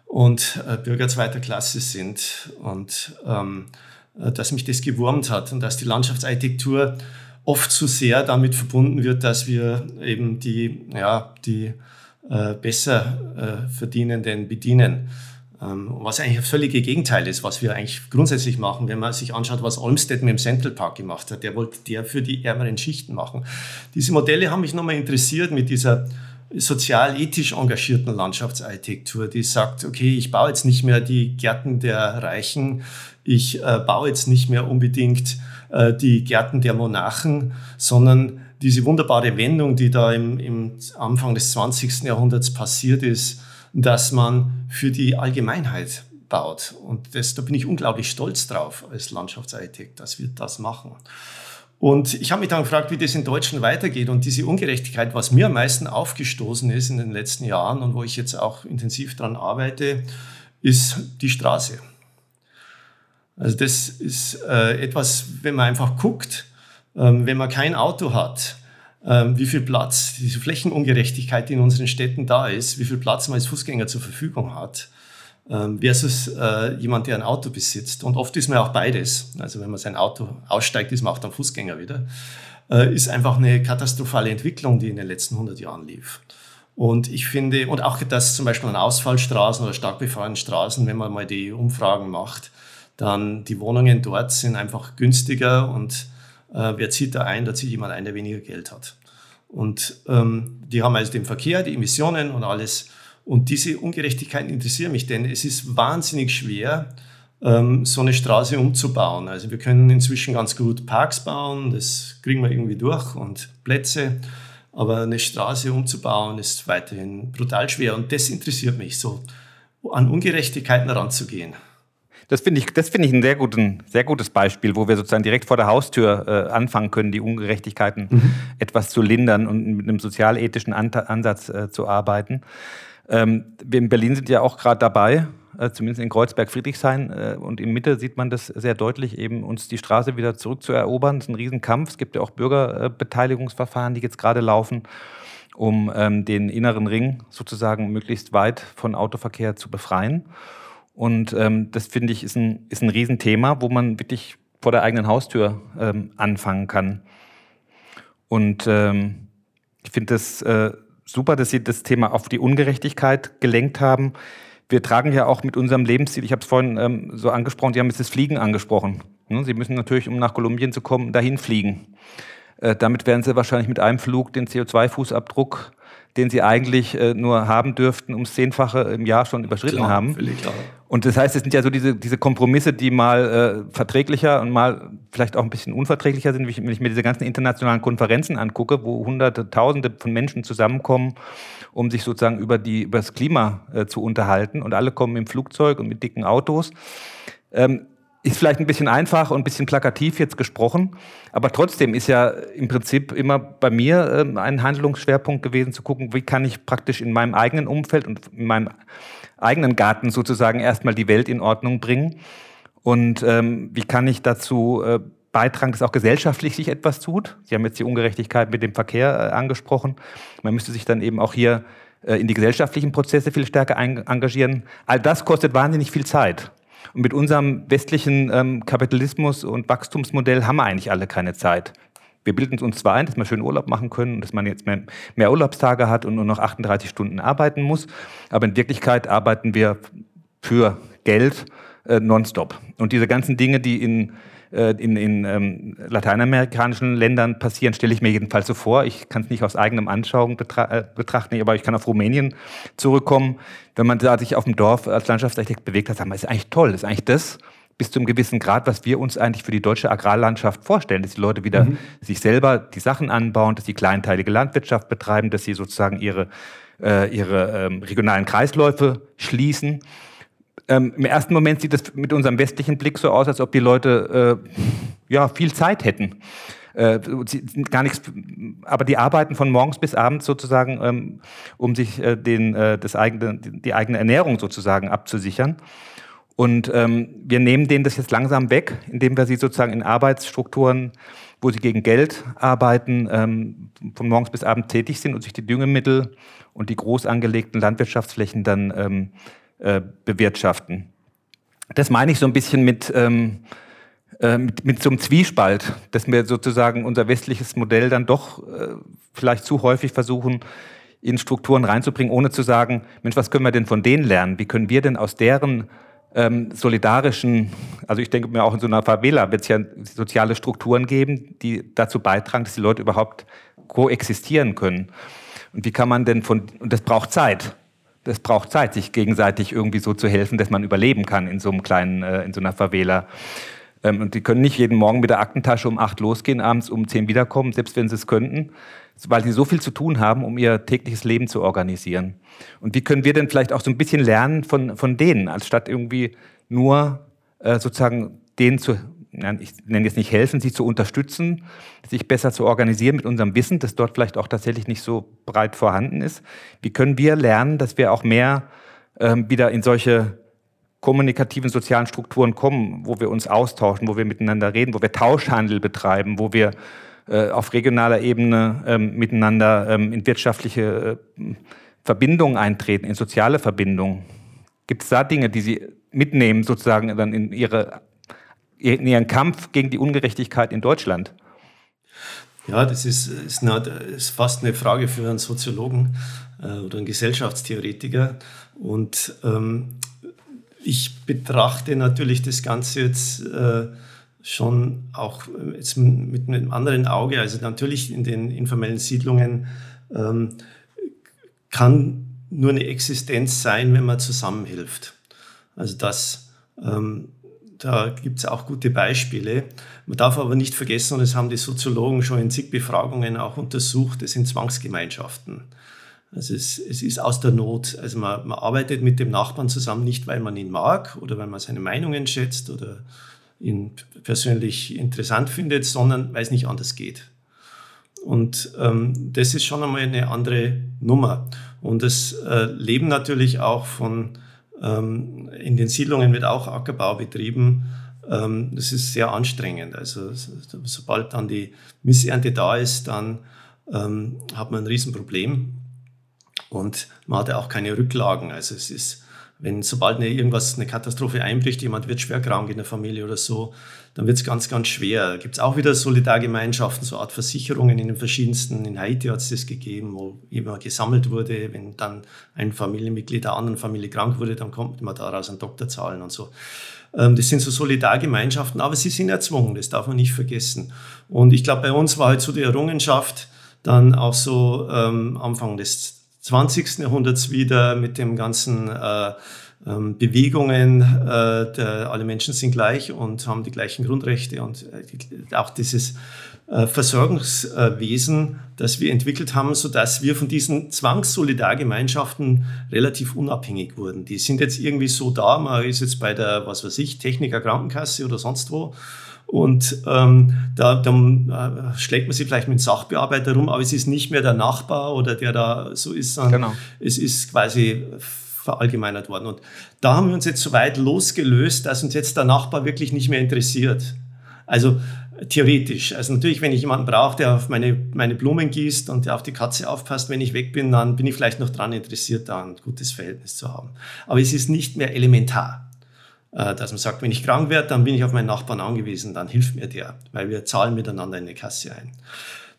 und äh, Bürger zweiter Klasse sind. Und ähm, äh, dass mich das gewurmt hat und dass die Landschaftsarchitektur oft zu sehr damit verbunden wird, dass wir eben die, ja, die äh, besser äh, Verdienenden bedienen. Ähm, was eigentlich das völlige Gegenteil ist, was wir eigentlich grundsätzlich machen, wenn man sich anschaut, was Olmsted mit dem Central Park gemacht hat. Der wollte der für die ärmeren Schichten machen. Diese Modelle haben mich nochmal interessiert mit dieser sozial-ethisch engagierten Landschaftsarchitektur, die sagt, okay, ich baue jetzt nicht mehr die Gärten der Reichen, ich äh, baue jetzt nicht mehr unbedingt äh, die Gärten der Monarchen, sondern diese wunderbare Wendung, die da im, im Anfang des 20. Jahrhunderts passiert ist, dass man für die Allgemeinheit baut. Und das, da bin ich unglaublich stolz drauf als Landschaftsarchitekt, dass wir das machen. Und ich habe mich dann gefragt, wie das in Deutschland weitergeht. Und diese Ungerechtigkeit, was mir am meisten aufgestoßen ist in den letzten Jahren und wo ich jetzt auch intensiv daran arbeite, ist die Straße. Also das ist äh, etwas, wenn man einfach guckt, ähm, wenn man kein Auto hat, ähm, wie viel Platz, diese Flächenungerechtigkeit, die in unseren Städten da ist, wie viel Platz man als Fußgänger zur Verfügung hat, ähm, versus äh, jemand, der ein Auto besitzt. Und oft ist man auch beides. Also wenn man sein Auto aussteigt, ist man auch dann Fußgänger wieder. Äh, ist einfach eine katastrophale Entwicklung, die in den letzten 100 Jahren lief. Und ich finde, und auch das zum Beispiel an Ausfallstraßen oder stark befahrenen Straßen, wenn man mal die Umfragen macht, dann die Wohnungen dort sind einfach günstiger und äh, wer zieht da ein? Da zieht jemand ein, der weniger Geld hat. Und ähm, die haben also den Verkehr, die Emissionen und alles. Und diese Ungerechtigkeiten interessieren mich, denn es ist wahnsinnig schwer, ähm, so eine Straße umzubauen. Also wir können inzwischen ganz gut Parks bauen, das kriegen wir irgendwie durch und Plätze. Aber eine Straße umzubauen ist weiterhin brutal schwer. Und das interessiert mich, so an Ungerechtigkeiten ranzugehen. Das finde ich, das finde ich ein sehr, guten, sehr gutes Beispiel, wo wir sozusagen direkt vor der Haustür äh, anfangen können, die Ungerechtigkeiten mhm. etwas zu lindern und mit einem sozialethischen Ansatz äh, zu arbeiten. Ähm, wir in Berlin sind ja auch gerade dabei, äh, zumindest in Kreuzberg-Friedrichshain äh, und in Mitte sieht man das sehr deutlich, eben uns die Straße wieder zurückzuerobern. Das ist ein Riesenkampf. Es gibt ja auch Bürgerbeteiligungsverfahren, die jetzt gerade laufen, um ähm, den inneren Ring sozusagen möglichst weit von Autoverkehr zu befreien. Und ähm, das finde ich ist ein, ist ein Riesenthema, wo man wirklich vor der eigenen Haustür ähm, anfangen kann. Und ähm, ich finde das äh, super, dass Sie das Thema auf die Ungerechtigkeit gelenkt haben. Wir tragen ja auch mit unserem Lebensstil, ich habe es vorhin ähm, so angesprochen, Sie haben jetzt das Fliegen angesprochen. Ne? Sie müssen natürlich, um nach Kolumbien zu kommen, dahin fliegen. Äh, damit werden Sie wahrscheinlich mit einem Flug den CO2-Fußabdruck den sie eigentlich äh, nur haben dürften, ums Zehnfache im Jahr schon überschritten klar, haben. Klar. Und das heißt, es sind ja so diese, diese Kompromisse, die mal äh, verträglicher und mal vielleicht auch ein bisschen unverträglicher sind, wenn ich mir diese ganzen internationalen Konferenzen angucke, wo Hunderte, Tausende von Menschen zusammenkommen, um sich sozusagen über, die, über das Klima äh, zu unterhalten. Und alle kommen im Flugzeug und mit dicken Autos. Ähm, ist vielleicht ein bisschen einfach und ein bisschen plakativ jetzt gesprochen, aber trotzdem ist ja im Prinzip immer bei mir äh, ein Handlungsschwerpunkt gewesen, zu gucken, wie kann ich praktisch in meinem eigenen Umfeld und in meinem eigenen Garten sozusagen erstmal die Welt in Ordnung bringen und ähm, wie kann ich dazu äh, beitragen, dass auch gesellschaftlich sich etwas tut. Sie haben jetzt die Ungerechtigkeit mit dem Verkehr äh, angesprochen. Man müsste sich dann eben auch hier äh, in die gesellschaftlichen Prozesse viel stärker engagieren. All das kostet wahnsinnig viel Zeit. Und mit unserem westlichen ähm, Kapitalismus und Wachstumsmodell haben wir eigentlich alle keine Zeit. Wir bilden uns zwar ein, dass wir schön Urlaub machen können und dass man jetzt mehr, mehr Urlaubstage hat und nur noch 38 Stunden arbeiten muss, aber in Wirklichkeit arbeiten wir für Geld äh, nonstop. Und diese ganzen Dinge, die in äh, in, in ähm, lateinamerikanischen Ländern passieren, stelle ich mir jedenfalls so vor. Ich kann es nicht aus eigenem Anschauung betra äh, betrachten, aber ich kann auf Rumänien zurückkommen. Wenn man da sich auf dem Dorf als Landschaftsarchitekt bewegt hat, sagen wir, ist eigentlich toll, ist eigentlich das bis zu einem gewissen Grad, was wir uns eigentlich für die deutsche Agrarlandschaft vorstellen, dass die Leute wieder mhm. sich selber die Sachen anbauen, dass sie kleinteilige Landwirtschaft betreiben, dass sie sozusagen ihre, äh, ihre ähm, regionalen Kreisläufe schließen. Ähm, Im ersten Moment sieht es mit unserem westlichen Blick so aus, als ob die Leute äh, ja, viel Zeit hätten. Äh, gar nichts, aber die arbeiten von morgens bis abends sozusagen, ähm, um sich äh, den, äh, das eigene, die eigene Ernährung sozusagen abzusichern. Und ähm, wir nehmen denen das jetzt langsam weg, indem wir sie sozusagen in Arbeitsstrukturen, wo sie gegen Geld arbeiten, ähm, von morgens bis abends tätig sind und sich die Düngemittel und die groß angelegten Landwirtschaftsflächen dann ähm, äh, bewirtschaften. Das meine ich so ein bisschen mit, ähm, äh, mit, mit, so einem Zwiespalt, dass wir sozusagen unser westliches Modell dann doch äh, vielleicht zu häufig versuchen, in Strukturen reinzubringen, ohne zu sagen, Mensch, was können wir denn von denen lernen? Wie können wir denn aus deren ähm, solidarischen, also ich denke mir auch in so einer Favela wird es ja soziale Strukturen geben, die dazu beitragen, dass die Leute überhaupt koexistieren können. Und wie kann man denn von, und das braucht Zeit es braucht Zeit, sich gegenseitig irgendwie so zu helfen, dass man überleben kann in so einem kleinen, äh, in so einer Favela. Ähm, und die können nicht jeden Morgen mit der Aktentasche um acht losgehen, abends um zehn wiederkommen, selbst wenn sie es könnten, weil sie so viel zu tun haben, um ihr tägliches Leben zu organisieren. Und wie können wir denn vielleicht auch so ein bisschen lernen von, von denen, anstatt irgendwie nur äh, sozusagen denen zu ich nenne jetzt nicht helfen, sie zu unterstützen, sich besser zu organisieren mit unserem Wissen, das dort vielleicht auch tatsächlich nicht so breit vorhanden ist. Wie können wir lernen, dass wir auch mehr ähm, wieder in solche kommunikativen sozialen Strukturen kommen, wo wir uns austauschen, wo wir miteinander reden, wo wir Tauschhandel betreiben, wo wir äh, auf regionaler Ebene ähm, miteinander ähm, in wirtschaftliche äh, Verbindungen eintreten, in soziale Verbindungen. Gibt es da Dinge, die Sie mitnehmen, sozusagen dann in Ihre in ihren Kampf gegen die Ungerechtigkeit in Deutschland? Ja, das ist, ist, eine, ist fast eine Frage für einen Soziologen äh, oder einen Gesellschaftstheoretiker. Und ähm, ich betrachte natürlich das Ganze jetzt äh, schon auch jetzt mit einem anderen Auge. Also natürlich in den informellen Siedlungen ähm, kann nur eine Existenz sein, wenn man zusammenhilft. Also das ähm, da gibt es auch gute Beispiele. Man darf aber nicht vergessen, und das haben die Soziologen schon in zig Befragungen auch untersucht, es sind Zwangsgemeinschaften. Also es, es ist aus der Not. Also man, man arbeitet mit dem Nachbarn zusammen nicht, weil man ihn mag oder weil man seine Meinungen schätzt oder ihn persönlich interessant findet, sondern weil es nicht anders geht. Und ähm, das ist schon einmal eine andere Nummer. Und das äh, Leben natürlich auch von Ähm, in den Siedlungen wird auch Ackerbau betrieben. Ähm, das ist sehr anstrengend. Also sobald dann die Missernte da ist, dann ähm, hat man ein Riesenproblem und man hat ja auch keine Rücklagen. Also es ist wenn sobald eine, irgendwas, eine Katastrophe einbricht, jemand wird schwer krank in der Familie oder so, dann wird es ganz, ganz schwer. Gibt es auch wieder Solidargemeinschaften, so Art Versicherungen in den verschiedensten, in Haiti hat es das gegeben, wo immer gesammelt wurde, wenn dann ein Familienmitglied der anderen Familie krank wurde, dann kommt man daraus einen Doktor zahlen und so. Ähm, das sind so Solidargemeinschaften, aber sie sind erzwungen, das darf man nicht vergessen. Und ich glaube, bei uns war halt so die Errungenschaft, dann auch so ähm, Anfang des 20. Jahrhunderts wieder mit dem ganzen äh, ähm, Bewegungen, äh, der, alle Menschen sind gleich und haben die gleichen Grundrechte und äh, auch dieses äh, Versorgungswesen, das wir entwickelt haben, so dass wir von diesen Zwangssolidargemeinschaften relativ unabhängig wurden. Die sind jetzt irgendwie so da, man ist jetzt bei der, was weiß ich, Techniker Krankenkasse oder sonst wo und ähm, da, dann äh, schlägt man sich vielleicht mit Sachbearbeiter rum, aber es ist nicht mehr der Nachbar oder der da so ist, sondern genau. es ist quasi verallgemeinert worden. Und da haben wir uns jetzt so weit losgelöst, dass uns jetzt der Nachbar wirklich nicht mehr interessiert. Also theoretisch. Also natürlich, wenn ich jemanden brauche, der auf meine, meine Blumen gießt und der auf die Katze aufpasst, wenn ich weg bin, dann bin ich vielleicht noch daran interessiert, da ein gutes Verhältnis zu haben. Aber es ist nicht mehr elementar. Äh, dass man sagt, wenn ich krank werde, dann bin ich auf meinen Nachbarn angewiesen, dann hilft mir der, weil wir zahlen miteinander in eine Kasse ein.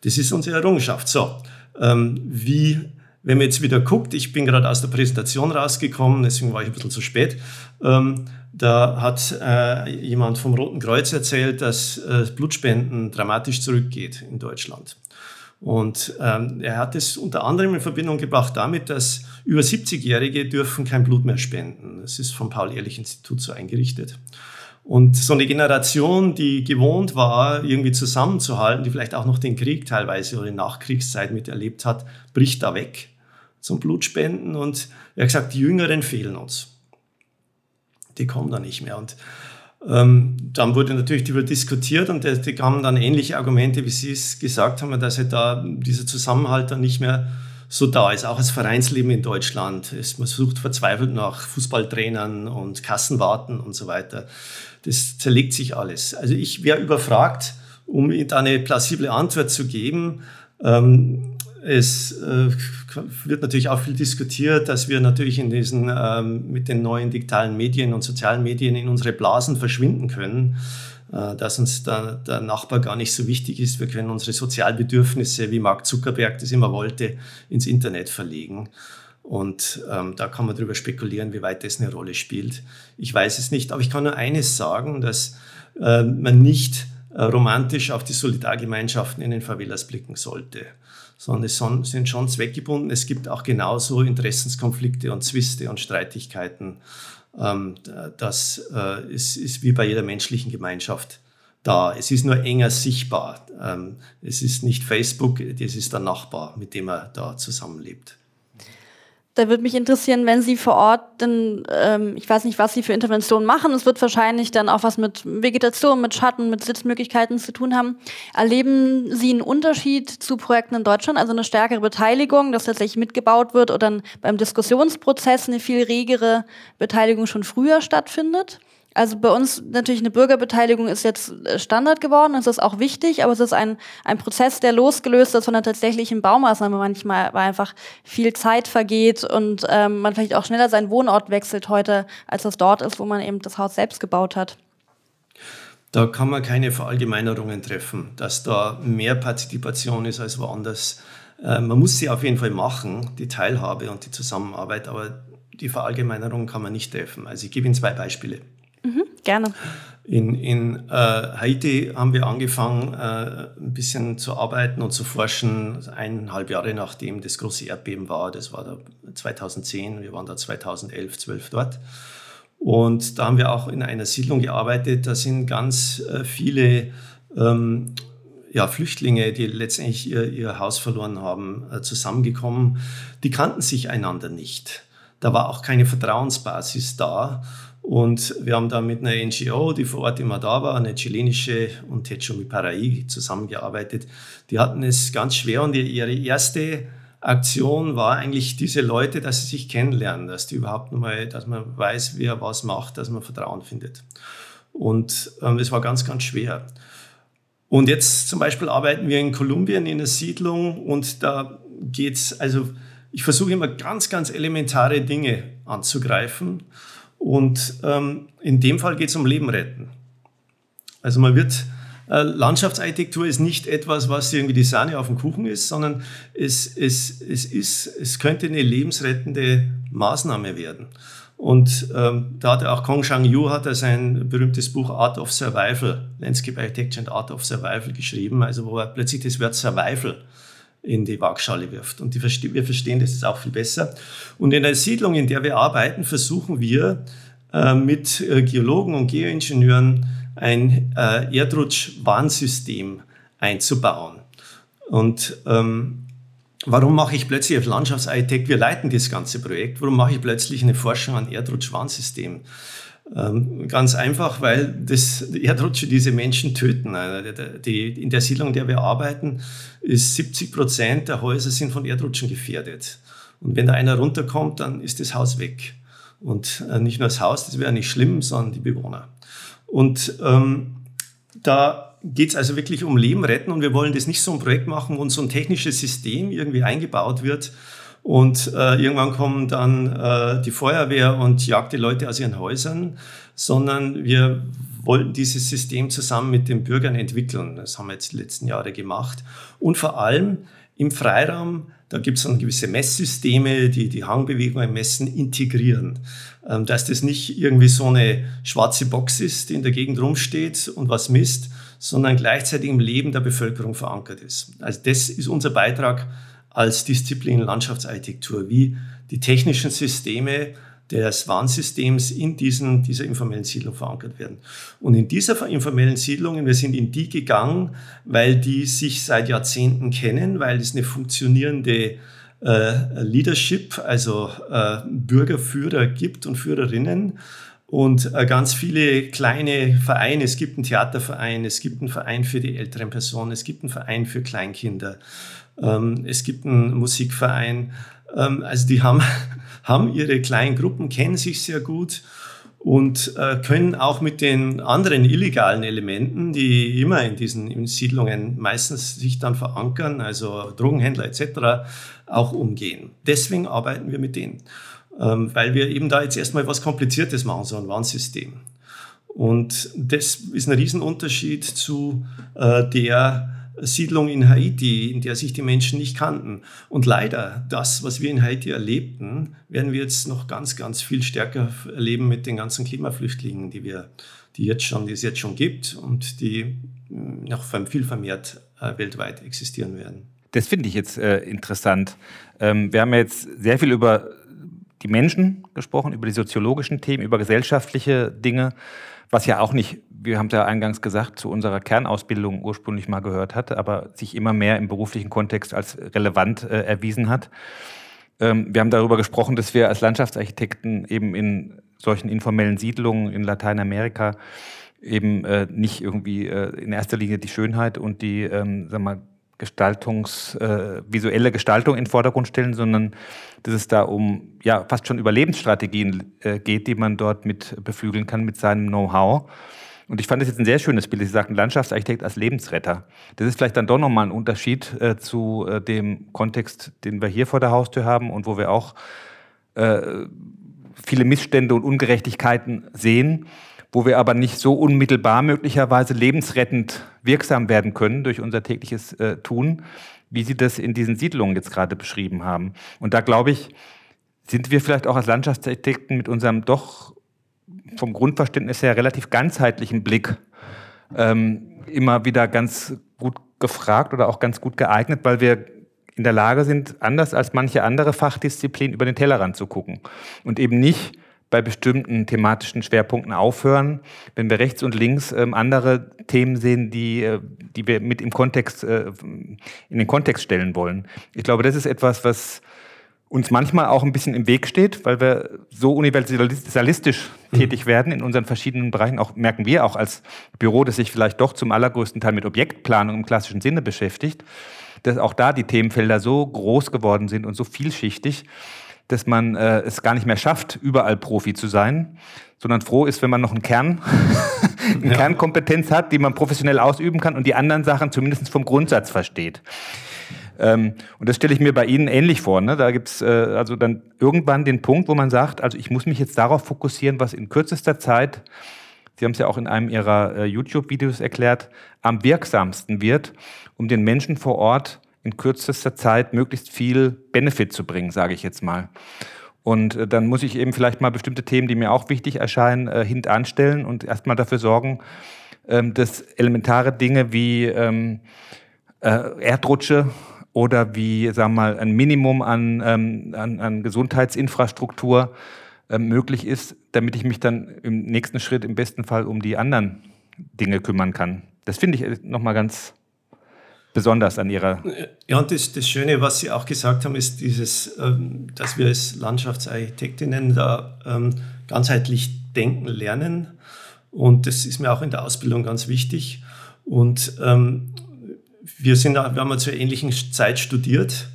Das ist unsere Errungenschaft. So, ähm, wie, wenn man jetzt wieder guckt, ich bin gerade aus der Präsentation rausgekommen, deswegen war ich ein bisschen zu spät. Ähm, da hat äh, jemand vom Roten Kreuz erzählt, dass äh, Blutspenden dramatisch zurückgeht in Deutschland. Und ähm, er hat es unter anderem in Verbindung gebracht damit, dass über 70-Jährige dürfen kein Blut mehr spenden. Das ist vom Paul-Ehrlich-Institut so eingerichtet. Und so eine Generation, die gewohnt war, irgendwie zusammenzuhalten, die vielleicht auch noch den Krieg teilweise oder die Nachkriegszeit miterlebt hat, bricht da weg zum Blutspenden. Und er hat gesagt, die Jüngeren fehlen uns. Die kommen da nicht mehr. Und ähm, dann wurde natürlich darüber diskutiert und die kamen dann ähnliche Argumente, wie Sie es gesagt haben, dass halt da dieser Zusammenhalt dann nicht mehr so da ist, auch das Vereinsleben in Deutschland. Es, man sucht verzweifelt nach Fußballtrainern und Kassenwarten und so weiter. Das zerlegt sich alles. Also ich wäre überfragt, um da eine plausible Antwort zu geben. Ähm, es äh, wird natürlich auch viel diskutiert, dass wir natürlich in diesen, ähm, mit den neuen digitalen Medien und sozialen Medien in unsere Blasen verschwinden können, äh, dass uns da, der Nachbar gar nicht so wichtig ist. Wir können unsere Sozialbedürfnisse, wie Mark Zuckerberg das immer wollte, ins Internet verlegen. Und ähm, da kann man darüber spekulieren, wie weit das eine Rolle spielt. Ich weiß es nicht, aber ich kann nur eines sagen, dass äh, man nicht äh, romantisch auf die Solidargemeinschaften in den Favelas blicken sollte sondern es sind schon zweckgebunden. Es gibt auch genauso Interessenskonflikte und Zwiste und Streitigkeiten. Ähm, das äh, ist, ist wie bei jeder menschlichen Gemeinschaft da. Es ist nur enger sichtbar. Ähm, es ist nicht Facebook, das ist der Nachbar, mit dem er da zusammenlebt. Da würde mich interessieren, wenn Sie vor Ort denn, ähm, ich weiß nicht, was Sie für Interventionen machen, es wird wahrscheinlich dann auch was mit Vegetation, mit Schatten, mit Sitzmöglichkeiten zu tun haben. Erleben Sie einen Unterschied zu Projekten in Deutschland, also eine stärkere Beteiligung, dass tatsächlich mitgebaut wird oder beim Diskussionsprozess eine viel regere Beteiligung schon früher stattfindet? Also bei uns natürlich eine Bürgerbeteiligung ist jetzt äh, Standard geworden, das ist auch wichtig, aber es ist ein, ein Prozess, der losgelöst ist von der tatsächlichen Baumaßnahme manchmal, weil einfach viel Zeit vergeht und ähm, man vielleicht auch schneller seinen Wohnort wechselt heute, als das dort ist, wo man eben das Haus selbst gebaut hat. Da kann man keine Verallgemeinerungen treffen, dass da mehr Partizipation ist als woanders. Äh, man muss sie auf jeden Fall machen, die Teilhabe und die Zusammenarbeit, aber die Verallgemeinerung kann man nicht treffen. Also ich gebe Ihnen zwei Beispiele. Mhm, gerne. In, in äh, Haiti haben wir angefangen, äh, ein bisschen zu arbeiten und zu forschen, eineinhalb Jahre nachdem das große Erdbeben war. Das war da 2010, wir waren da 2011, 12 dort. Und da haben wir auch in einer Siedlung gearbeitet. Da sind ganz äh, viele ähm, ja, Flüchtlinge, die letztendlich ihr, ihr Haus verloren haben, äh, zusammengekommen. Die kannten sich einander nicht. Da war auch keine Vertrauensbasis da. Und wir haben da mit einer NGO, die vor Ort immer da war, eine chilenische und Techo mi Parai zusammengearbeitet. Die hatten es ganz schwer und ihre erste Aktion war eigentlich diese Leute, dass sie sich kennenlernen, dass die überhaupt mal, dass man weiß, wer was macht, dass man Vertrauen findet. Und ähm, das war ganz, ganz schwer. Und jetzt zum Beispiel arbeiten wir in Kolumbien in einer Siedlung und da geht's, also ich versuche immer ganz, ganz elementare Dinge anzugreifen. Und ähm, in dem Fall geht es um Leben retten. Also man wird äh, Landschaftsarchitektur ist nicht etwas, was irgendwie die Sahne auf dem Kuchen ist, sondern es, es, es, ist, es könnte eine lebensrettende Maßnahme werden. Und ähm, da hat auch Kong Shang-Yu hat er sein berühmtes Buch Art of Survival, Landscape Architecture and Art of Survival geschrieben, also wo er plötzlich das Wort Survival in die Waagschale wirft. Und die, wir verstehen das auch viel besser. Und in der Siedlung, in der wir arbeiten, versuchen wir äh, mit äh, Geologen und Geoingenieuren ein äh, Erdrutschwarnsystem einzubauen. Und ähm, warum mache ich plötzlich als Landschaftsarchitekt, wir leiten das ganze Projekt, warum mache ich plötzlich eine Forschung an Erdrutschwarnsystem? Ähm, ganz einfach, weil das Erdrutsche diese Menschen töten. Also die, in der Siedlung, in der wir arbeiten, ist 70 Prozent der Häuser sind von Erdrutschen gefährdet. Und wenn da einer runterkommt, dann ist das Haus weg. Und äh, nicht nur das Haus, das wäre nicht schlimm, sondern die Bewohner. Und ähm, da geht es also wirklich um Leben retten und wir wollen das nicht so ein Projekt machen, wo so ein technisches System irgendwie eingebaut wird und äh, irgendwann kommen dann äh, die Feuerwehr und jagt die Leute aus ihren Häusern, sondern wir wollten dieses System zusammen mit den Bürgern entwickeln. Das haben wir jetzt die letzten Jahre gemacht. Und vor allem im Freiraum, da gibt es dann gewisse Messsysteme, die die Hangbewegungen messen, integrieren. Ähm, dass das nicht irgendwie so eine schwarze Box ist, die in der Gegend rumsteht und was misst, sondern gleichzeitig im Leben der Bevölkerung verankert ist. Also das ist unser Beitrag als Disziplin Landschaftsarchitektur, wie die technischen Systeme des Warnsystems in diesen, dieser informellen Siedlung verankert werden. Und in dieser informellen Siedlung, wir sind in die gegangen, weil die sich seit Jahrzehnten kennen, weil es eine funktionierende äh, Leadership, also äh, Bürgerführer gibt und Führerinnen und äh, ganz viele kleine Vereine. Es gibt einen Theaterverein, es gibt einen Verein für die älteren Personen, es gibt einen Verein für Kleinkinder, ähm, es gibt einen Musikverein. Ähm, also die haben, haben ihre kleinen Gruppen, kennen sich sehr gut und äh, können auch mit den anderen illegalen Elementen, die immer in diesen in Siedlungen meistens sich dann verankern, also Drogenhändler etc., auch umgehen. Deswegen arbeiten wir mit denen, ähm, weil wir eben da jetzt erstmal was Kompliziertes machen, so ein Warnsystem. Und das ist ein Riesenunterschied zu äh, der Siedlung in Haiti, in der sich die Menschen nicht kannten. Und leider, das, was wir in Haiti erlebten, werden wir jetzt noch ganz, ganz viel stärker erleben mit den ganzen Klimaflüchtlingen, die wir, die jetzt schon, die es jetzt schon gibt und die hm, noch viel vermehrt äh, weltweit existieren werden. Das finde ich jetzt äh, interessant. Ähm, wir haben jetzt sehr viel über die Menschen gesprochen, über die soziologischen Themen, über gesellschaftliche Dinge, was ja auch nicht, wir haben es ja eingangs gesagt, zu unserer Kernausbildung ursprünglich mal gehört hat, aber sich immer mehr im beruflichen Kontext als relevant äh, erwiesen hat. Ähm, wir haben darüber gesprochen, dass wir als Landschaftsarchitekten eben in solchen informellen Siedlungen in Lateinamerika eben äh, nicht irgendwie äh, in erster Linie die Schönheit und die, ähm, sag mal, Gestaltungs, äh, visuelle Gestaltung in den Vordergrund stellen, sondern dass es da um ja fast schon Überlebensstrategien äh, geht, die man dort mit beflügeln kann mit seinem Know-how. Und ich fand das jetzt ein sehr schönes Bild. Sie sagten Landschaftsarchitekt als Lebensretter. Das ist vielleicht dann doch nochmal ein Unterschied äh, zu äh, dem Kontext, den wir hier vor der Haustür haben und wo wir auch äh, viele Missstände und Ungerechtigkeiten sehen wo wir aber nicht so unmittelbar möglicherweise lebensrettend wirksam werden können durch unser tägliches äh, Tun, wie Sie das in diesen Siedlungen jetzt gerade beschrieben haben. Und da glaube ich, sind wir vielleicht auch als Landschaftsarchitekten mit unserem doch vom Grundverständnis her relativ ganzheitlichen Blick ähm, immer wieder ganz gut gefragt oder auch ganz gut geeignet, weil wir in der Lage sind, anders als manche andere Fachdisziplinen über den Tellerrand zu gucken und eben nicht bei bestimmten thematischen Schwerpunkten aufhören, wenn wir rechts und links ähm, andere Themen sehen, die, äh, die wir mit im Kontext, äh, in den Kontext stellen wollen. Ich glaube, das ist etwas, was uns manchmal auch ein bisschen im Weg steht, weil wir so universalistisch mhm. tätig werden in unseren verschiedenen Bereichen. Auch merken wir auch als Büro, das sich vielleicht doch zum allergrößten Teil mit Objektplanung im klassischen Sinne beschäftigt, dass auch da die Themenfelder so groß geworden sind und so vielschichtig, dass man äh, es gar nicht mehr schafft, überall Profi zu sein, sondern froh ist, wenn man noch einen Kern, eine ja. Kernkompetenz hat, die man professionell ausüben kann und die anderen Sachen zumindest vom Grundsatz versteht. Ähm, und das stelle ich mir bei Ihnen ähnlich vor. Ne? Da gibt es äh, also dann irgendwann den Punkt, wo man sagt, also ich muss mich jetzt darauf fokussieren, was in kürzester Zeit, Sie haben es ja auch in einem Ihrer äh, YouTube-Videos erklärt, am wirksamsten wird, um den Menschen vor Ort in kürzester Zeit möglichst viel Benefit zu bringen, sage ich jetzt mal. Und äh, dann muss ich eben vielleicht mal bestimmte Themen, die mir auch wichtig erscheinen, äh, hintanstellen und erstmal dafür sorgen, ähm, dass elementare Dinge wie ähm, äh, Erdrutsche oder wie, sagen wir mal, ein Minimum an, ähm, an, an Gesundheitsinfrastruktur möglich ist, damit ich mich dann im nächsten Schritt im besten Fall um die anderen Dinge kümmern kann. Das finde ich nochmal ganz besonders an Ihrer. Ja, und das, das Schöne, was Sie auch gesagt haben, ist dieses, ähm, dass wir als Landschaftsarchitektinnen da ähm, ganzheitlich denken lernen. Und das ist mir auch in der Ausbildung ganz wichtig. Und ähm, wir, sind, wir haben ja zur ähnlichen Zeit studiert.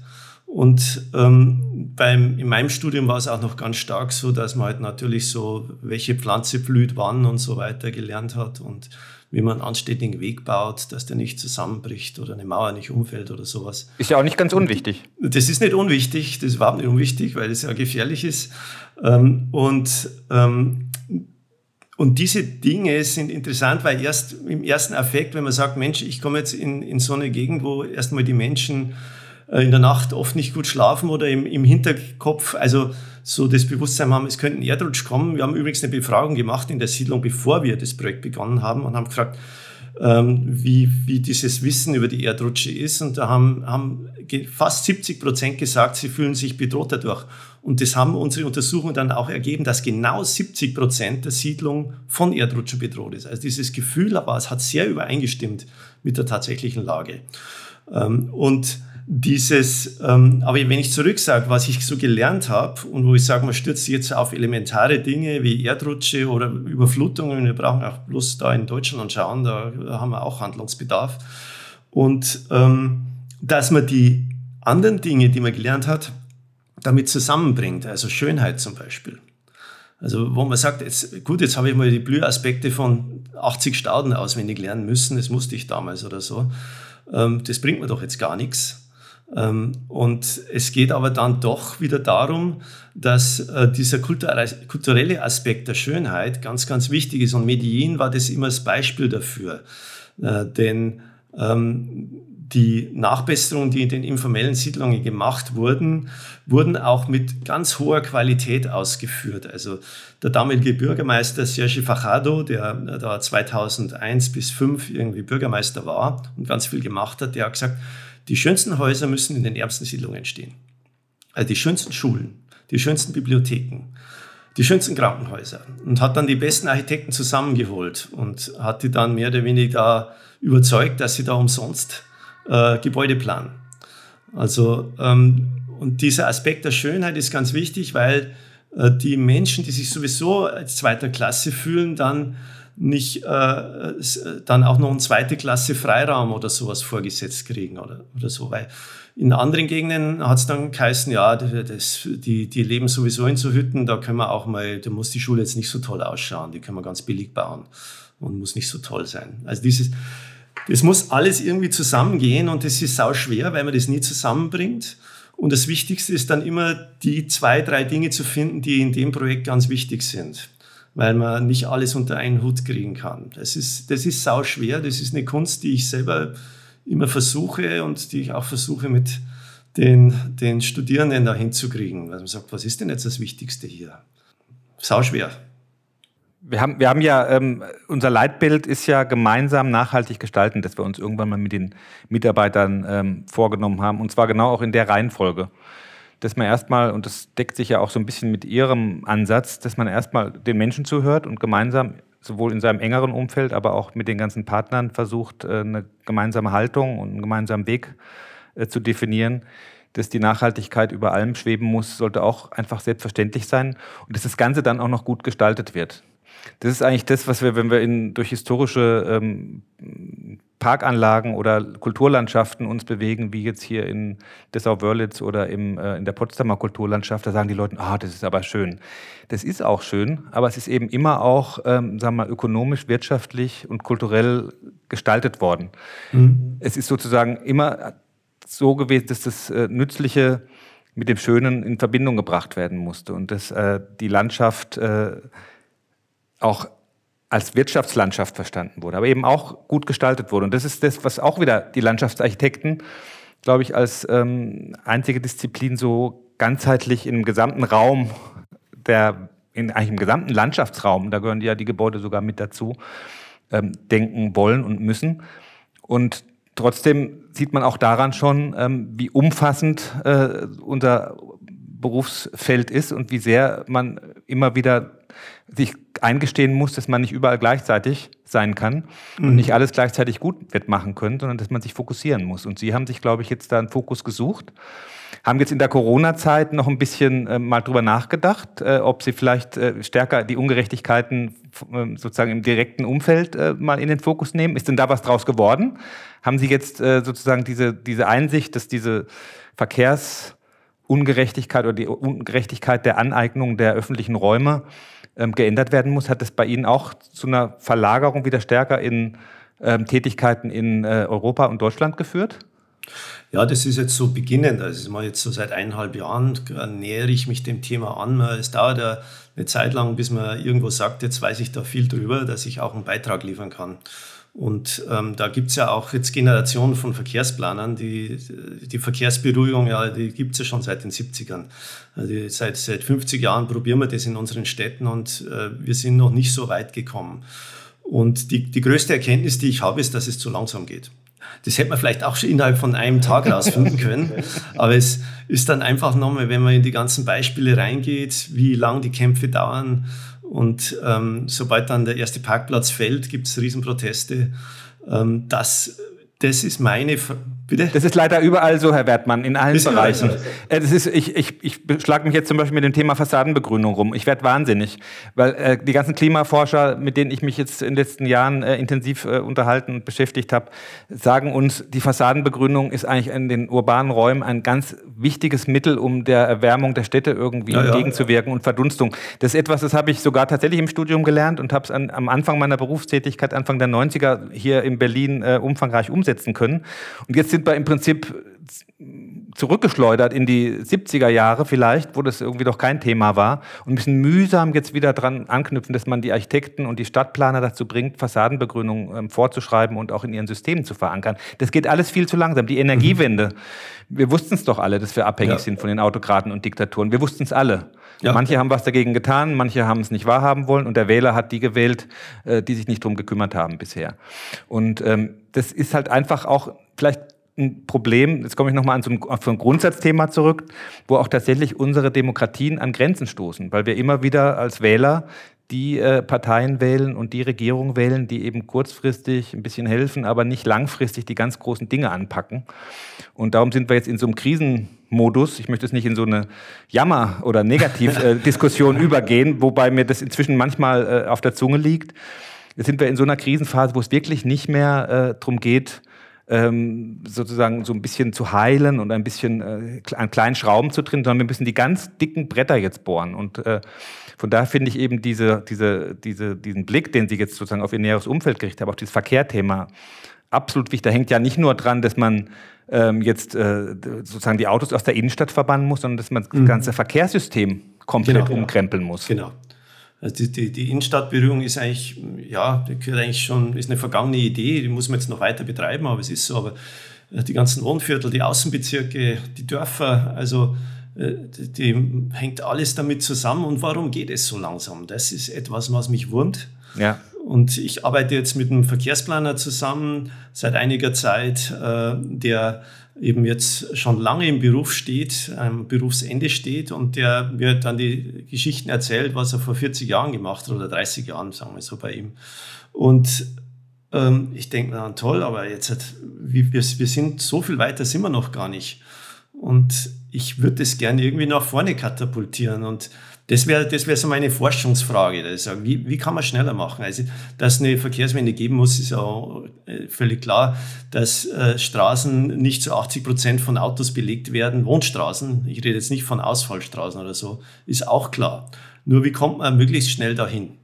Und ähm, beim, in meinem Studium war es auch noch ganz stark so, dass man halt natürlich so, welche Pflanze blüht wann und so weiter gelernt hat und wie man einen anständigen Weg baut, dass der nicht zusammenbricht oder eine Mauer nicht umfällt oder sowas. Ist ja auch nicht ganz unwichtig. Das ist nicht unwichtig, das ist überhaupt nicht unwichtig, weil es ja gefährlich ist. Ähm, und ähm, und diese Dinge sind interessant, weil erst im ersten Affekt, wenn man sagt, Mensch, ich komme jetzt in, in so eine Gegend, wo erstmal die Menschen in der Nacht oft nicht gut schlafen oder im, im Hinterkopf, also so das Bewusstsein haben, es könnte ein Erdrutsch kommen. Wir haben übrigens eine Befragung gemacht in der Siedlung, bevor wir das Projekt begonnen haben und haben gefragt, ähm, wie, wie dieses Wissen über die Erdrutsche ist. Und da haben, haben fast 70 Prozent gesagt, sie fühlen sich bedroht dadurch. Und das haben unsere Untersuchungen dann auch ergeben, dass genau 70 Prozent der Siedlung von Erdrutschen bedroht ist. Also dieses Gefühl aber es hat sehr übereingestimmt mit der tatsächlichen Lage. Ähm, und dieses, ähm, aber wenn ich zurück sage, was ich so gelernt habe und wo ich sage, man stürzt jetzt auf elementare Dinge wie Erdrutsche oder Überflutungen, wir brauchen auch bloß da in Deutschland schauen, da haben wir auch Handlungsbedarf. Und ähm, dass man die anderen Dinge, die man gelernt hat, damit zusammenbringt, also Schönheit zum Beispiel. Also wo man sagt, jetzt, gut, jetzt habe ich mal die Blühaspekte von 80 Stauden auswendig lernen müssen, das musste ich damals oder so. Ähm, das bringt mir doch jetzt gar nichts. Ähm, und es geht aber dann doch wieder darum, dass äh, dieser kulturelle Aspekt der Schönheit ganz, ganz wichtig ist. Und Medellin war das immer das Beispiel dafür. Äh, denn ähm, die Nachbesserungen, die in den informellen Siedlungen gemacht wurden, wurden auch mit ganz hoher Qualität ausgeführt. Also der damalige Bürgermeister Sergio Fajardo, der da 2001 bis 2005 irgendwie Bürgermeister war und ganz viel gemacht hat, der hat gesagt, die schönsten Häuser müssen in den ärmsten Siedlungen stehen. Also die schönsten Schulen, die schönsten Bibliotheken, die schönsten Krankenhäuser. Und hat dann die besten Architekten zusammengeholt und hat die dann mehr oder weniger überzeugt, dass sie da umsonst äh, Gebäude planen. Also, ähm, und dieser Aspekt der Schönheit ist ganz wichtig, weil äh, die Menschen, die sich sowieso als zweiter Klasse fühlen, dann nicht äh, dann auch noch eine zweite Klasse Freiraum oder sowas vorgesetzt kriegen oder, oder so. Weil in anderen Gegenden hat es dann geheißen, ja, das, die, die leben sowieso in so Hütten, da können wir auch mal, da muss die Schule jetzt nicht so toll ausschauen, die können wir ganz billig bauen und muss nicht so toll sein. Also dieses, das muss alles irgendwie zusammengehen und das ist sau schwer, weil man das nie zusammenbringt. Und das Wichtigste ist dann immer, die zwei, drei Dinge zu finden, die in dem Projekt ganz wichtig sind weil man nicht alles unter einen Hut kriegen kann. Das ist, das ist sau schwer. Das ist eine Kunst, die ich selber immer versuche und die ich auch versuche mit den, den Studierenden da hinzukriegen. Weil man sagt, was ist denn jetzt das Wichtigste hier? Sau schwer. Wir haben, wir haben ja, ähm, unser Leitbild ist ja gemeinsam nachhaltig gestalten, das wir uns irgendwann mal mit den Mitarbeitern ähm, vorgenommen haben. Und zwar genau auch in der Reihenfolge dass man erstmal, und das deckt sich ja auch so ein bisschen mit Ihrem Ansatz, dass man erstmal den Menschen zuhört und gemeinsam sowohl in seinem engeren Umfeld, aber auch mit den ganzen Partnern versucht, äh, eine gemeinsame Haltung und einen gemeinsamen Weg äh, zu definieren. Dass die Nachhaltigkeit über allem schweben muss, sollte auch einfach selbstverständlich sein und dass das Ganze dann auch noch gut gestaltet wird. Das ist eigentlich das, was wir, wenn wir in, durch historische ähm, Parkanlagen oder Kulturlandschaften uns bewegen, wie jetzt hier in Dessau-Wörlitz oder im, äh, in der Potsdamer Kulturlandschaft, da sagen die Leute, ah, das ist aber schön. Das ist auch schön, aber es ist eben immer auch, ähm, sagen wir mal, ökonomisch, wirtschaftlich und kulturell gestaltet worden. Mhm. Es ist sozusagen immer so gewesen, dass das äh, Nützliche mit dem Schönen in Verbindung gebracht werden musste und dass äh, die Landschaft äh, auch als Wirtschaftslandschaft verstanden wurde, aber eben auch gut gestaltet wurde. Und das ist das, was auch wieder die Landschaftsarchitekten, glaube ich, als ähm, einzige Disziplin so ganzheitlich im gesamten Raum, der, in eigentlich im gesamten Landschaftsraum, da gehören ja die Gebäude sogar mit dazu, ähm, denken wollen und müssen. Und trotzdem sieht man auch daran schon, ähm, wie umfassend äh, unser Berufsfeld ist und wie sehr man immer wieder sich eingestehen muss, dass man nicht überall gleichzeitig sein kann mhm. und nicht alles gleichzeitig gut wird machen können, sondern dass man sich fokussieren muss. Und Sie haben sich, glaube ich, jetzt da einen Fokus gesucht, haben jetzt in der Corona-Zeit noch ein bisschen äh, mal drüber nachgedacht, äh, ob Sie vielleicht äh, stärker die Ungerechtigkeiten ähm, sozusagen im direkten Umfeld äh, mal in den Fokus nehmen. Ist denn da was draus geworden? Haben Sie jetzt äh, sozusagen diese, diese Einsicht, dass diese Verkehrsungerechtigkeit oder die Ungerechtigkeit der Aneignung der öffentlichen Räume ähm, geändert werden muss, hat es bei Ihnen auch zu einer Verlagerung wieder stärker in ähm, Tätigkeiten in äh, Europa und Deutschland geführt? Ja, das ist jetzt so beginnend. Also mal jetzt so seit eineinhalb Jahren nähere ich mich dem Thema an. Es dauert ja eine Zeit lang, bis man irgendwo sagt, jetzt weiß ich da viel drüber, dass ich auch einen Beitrag liefern kann. Und ähm, da gibt's ja auch jetzt Generationen von Verkehrsplanern, die die Verkehrsberuhigung, ja, die gibt's ja schon seit den 70ern. Also seit, seit 50 Jahren probieren wir das in unseren Städten und äh, wir sind noch nicht so weit gekommen. Und die, die größte Erkenntnis, die ich habe, ist, dass es zu langsam geht. Das hätte man vielleicht auch schon innerhalb von einem Tag rausfinden können. Aber es ist dann einfach nochmal, wenn man in die ganzen Beispiele reingeht, wie lang die Kämpfe dauern, und ähm, sobald dann der erste Parkplatz fällt, gibt es Riesenproteste. Ähm, das, das ist meine Bitte? Das ist leider überall so, Herr Wertmann, in allen ist Bereichen. Äh, das ist, ich ich, ich schlage mich jetzt zum Beispiel mit dem Thema Fassadenbegrünung rum. Ich werde wahnsinnig, weil äh, die ganzen Klimaforscher, mit denen ich mich jetzt in den letzten Jahren äh, intensiv äh, unterhalten und beschäftigt habe, sagen uns, die Fassadenbegrünung ist eigentlich in den urbanen Räumen ein ganz wichtiges Mittel, um der Erwärmung der Städte irgendwie ja, entgegenzuwirken ja. und Verdunstung. Das ist etwas, das habe ich sogar tatsächlich im Studium gelernt und habe es am Anfang meiner Berufstätigkeit, Anfang der 90er, hier in Berlin äh, umfangreich umsetzen können. Und jetzt sind wir im Prinzip zurückgeschleudert in die 70er Jahre vielleicht, wo das irgendwie doch kein Thema war und müssen mühsam jetzt wieder dran anknüpfen, dass man die Architekten und die Stadtplaner dazu bringt, Fassadenbegrünung ähm, vorzuschreiben und auch in ihren Systemen zu verankern. Das geht alles viel zu langsam. Die Energiewende, mhm. wir wussten es doch alle, dass wir abhängig ja. sind von den Autokraten und Diktaturen. Wir wussten es alle. Ja. Manche haben was dagegen getan, manche haben es nicht wahrhaben wollen und der Wähler hat die gewählt, äh, die sich nicht drum gekümmert haben bisher. Und ähm, das ist halt einfach auch vielleicht ein Problem, jetzt komme ich nochmal an so ein, auf so ein Grundsatzthema zurück, wo auch tatsächlich unsere Demokratien an Grenzen stoßen, weil wir immer wieder als Wähler die äh, Parteien wählen und die Regierung wählen, die eben kurzfristig ein bisschen helfen, aber nicht langfristig die ganz großen Dinge anpacken. Und darum sind wir jetzt in so einem Krisenmodus. Ich möchte es nicht in so eine Jammer- oder Negativdiskussion äh, übergehen, wobei mir das inzwischen manchmal äh, auf der Zunge liegt. Jetzt sind wir in so einer Krisenphase, wo es wirklich nicht mehr äh, darum geht, ähm, sozusagen so ein bisschen zu heilen und ein bisschen äh, an kleinen Schrauben zu drehen, sondern wir müssen die ganz dicken Bretter jetzt bohren. Und äh, von daher finde ich eben diese, diese, diese, diesen Blick, den Sie jetzt sozusagen auf Ihr näheres Umfeld gerichtet haben, auf dieses Verkehrthema, absolut wichtig. Da hängt ja nicht nur dran, dass man ähm, jetzt äh, sozusagen die Autos aus der Innenstadt verbannen muss, sondern dass man das mhm. ganze Verkehrssystem komplett genau, umkrempeln muss. Genau. Also die, die, die Innenstadtberührung ist eigentlich, ja, gehört eigentlich schon, ist eine vergangene Idee, die muss man jetzt noch weiter betreiben, aber es ist so. Aber äh, die ganzen Wohnviertel, die Außenbezirke, die Dörfer, also äh, die, die hängt alles damit zusammen. Und warum geht es so langsam? Das ist etwas, was mich wurmt. Ja. Und ich arbeite jetzt mit einem Verkehrsplaner zusammen seit einiger Zeit, äh, der eben jetzt schon lange im Beruf steht, am Berufsende steht und der mir dann die Geschichten erzählt, was er vor 40 Jahren gemacht hat oder 30 Jahren, sagen wir so bei ihm. Und ähm, ich denke mir toll, aber jetzt hat, wir, wir sind so viel weiter sind wir noch gar nicht. Und ich würde das gerne irgendwie nach vorne katapultieren. Und Das wäre das wär so meine Forschungsfrage. Sage, wie, wie kann man schneller machen? Also, dass eine Verkehrswende geben muss, ist auch äh, völlig klar. Dass äh, Straßen nicht zu 80 Prozent von Autos belegt werden, Wohnstraßen, ich rede jetzt nicht von Ausfallstraßen oder so, ist auch klar. Nur wie kommt man möglichst schnell dahin?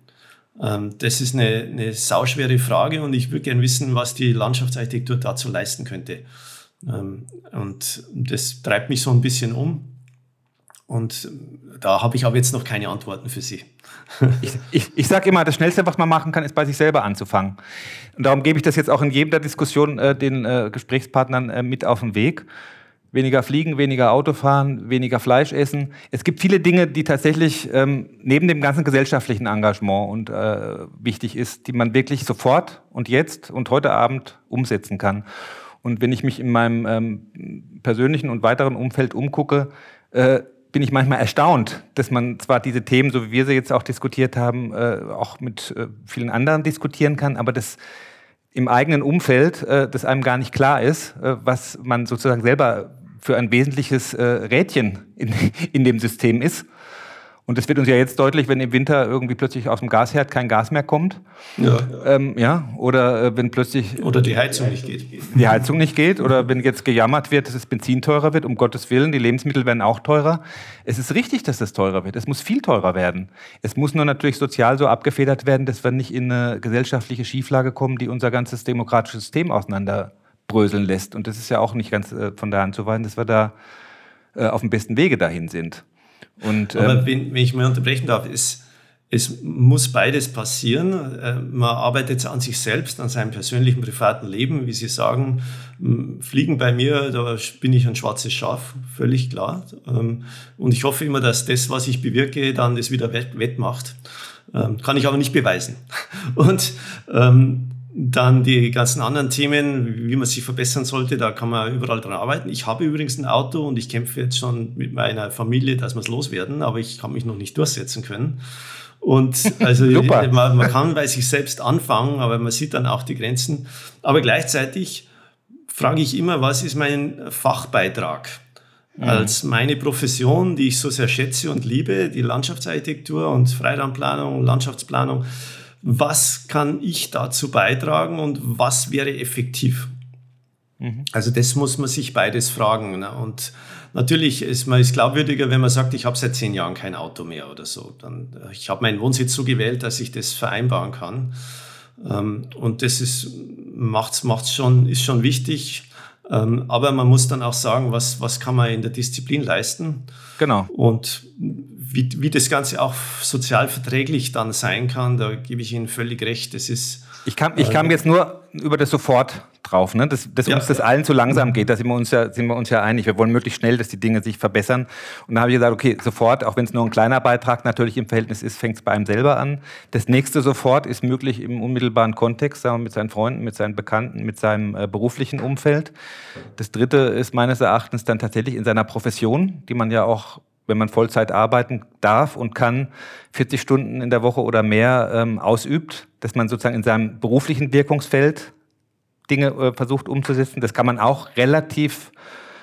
Ähm, das ist eine, eine sauschwere Frage und ich würde gerne wissen, was die Landschaftsarchitektur dazu leisten könnte. Ähm, und das treibt mich so ein bisschen um. Und da habe ich aber jetzt noch keine Antworten für Sie. Ich, ich, ich sage immer, das Schnellste, was man machen kann, ist bei sich selber anzufangen. Und darum gebe ich das jetzt auch in jeder Diskussion äh, den äh, Gesprächspartnern äh, mit auf den Weg. Weniger fliegen, weniger Auto fahren, weniger Fleisch essen. Es gibt viele Dinge, die tatsächlich ähm, neben dem ganzen gesellschaftlichen Engagement und äh, wichtig ist, die man wirklich sofort und jetzt und heute Abend umsetzen kann. Und wenn ich mich in meinem ähm, persönlichen und weiteren Umfeld umgucke, äh, bin ich manchmal erstaunt, dass man zwar diese Themen, so wie wir sie jetzt auch diskutiert haben, äh, auch mit äh, vielen anderen diskutieren kann, aber das im eigenen Umfeld, äh, das einem gar nicht klar ist, äh, was man sozusagen selber für ein wesentliches äh, Rädchen in, in dem System ist. Und das wird uns ja jetzt deutlich, wenn im Winter irgendwie plötzlich aus dem Gasherd kein Gas mehr kommt. Ja. Ähm, ja oder äh, wenn plötzlich. Oder die Heizung nicht geht. Die Heizung nicht geht. Oder wenn jetzt gejammert wird, dass das Benzin teurer wird, um Gottes Willen, die Lebensmittel werden auch teurer. Es ist richtig, dass das teurer wird. Es muss viel teurer werden. Es muss nur natürlich sozial so abgefedert werden, dass wir nicht in eine gesellschaftliche Schieflage kommen, die unser ganzes demokratisches System auseinanderbröseln lässt. Und das ist ja auch nicht ganz äh, von der Hand zu weisen, dass wir da äh, auf dem besten Wege dahin sind. Und, Aber ähm, wenn, wenn ich mal unterbrechen darf, es, es muss beides passieren. Äh, man arbeitet an sich selbst, an seinem persönlichen, privaten Leben. Wie Sie sagen, Fliegen bei mir, da bin ich ein schwarzes Schaf, völlig klar. Ähm, und ich hoffe immer, dass das, was ich bewirke, dann das wieder wettmacht. Ähm, kann ich aber nicht beweisen. Und dann die ganzen anderen Themen, wie man sich verbessern sollte, da kann man überall dran arbeiten. Ich habe übrigens ein Auto und ich kämpfe jetzt schon mit meiner Familie, dass wir es loswerden, aber ich kann mich noch nicht durchsetzen können. Und also man, man, kann bei sich selbst anfangen, aber man sieht dann auch die Grenzen. Aber gleichzeitig frage ich immer, was ist mein Fachbeitrag? Mhm. Als meine Profession, die ich so sehr schätze und liebe, die Landschaftsarchitektur und Freiraumplanung, Landschaftsplanung, was kann ich dazu beitragen und was wäre effektiv? Mhm. Also das muss man sich beides fragen. Ne? Und natürlich ist man ist glaubwürdiger, wenn man sagt, ich habe seit zehn Jahren kein Auto mehr oder so. Dann, äh, ich habe meinen Wohnsitz so gewählt, dass ich das vereinbaren kann. Ähm, und das ist, macht's, macht's schon, ist schon wichtig. Ähm, aber man muss dann auch sagen, was, was kann man in der Disziplin leisten. Genau. Und wie, wie das Ganze auch sozial verträglich dann sein kann, da gebe ich Ihnen völlig recht. Das ist, ich kam, ich kam äh, jetzt nur über das Sofort drauf, ne? dass, dass ja, uns das allen zu langsam geht. Da sind wir, uns ja, sind wir uns ja einig. Wir wollen möglichst schnell, dass die Dinge sich verbessern. Und da habe ich gesagt, okay, sofort, auch wenn es nur ein kleiner Beitrag natürlich im Verhältnis ist, fängt es bei einem selber an. Das nächste sofort ist möglich im unmittelbaren Kontext, sagen wir, mit seinen Freunden, mit seinen Bekannten, mit seinem äh, beruflichen Umfeld. Das dritte ist meines Erachtens dann tatsächlich in seiner Profession, die man ja auch wenn man Vollzeit arbeiten darf und kann, 40 Stunden in der Woche oder mehr ähm, ausübt, dass man sozusagen in seinem beruflichen Wirkungsfeld Dinge äh, versucht umzusetzen. Das kann man auch relativ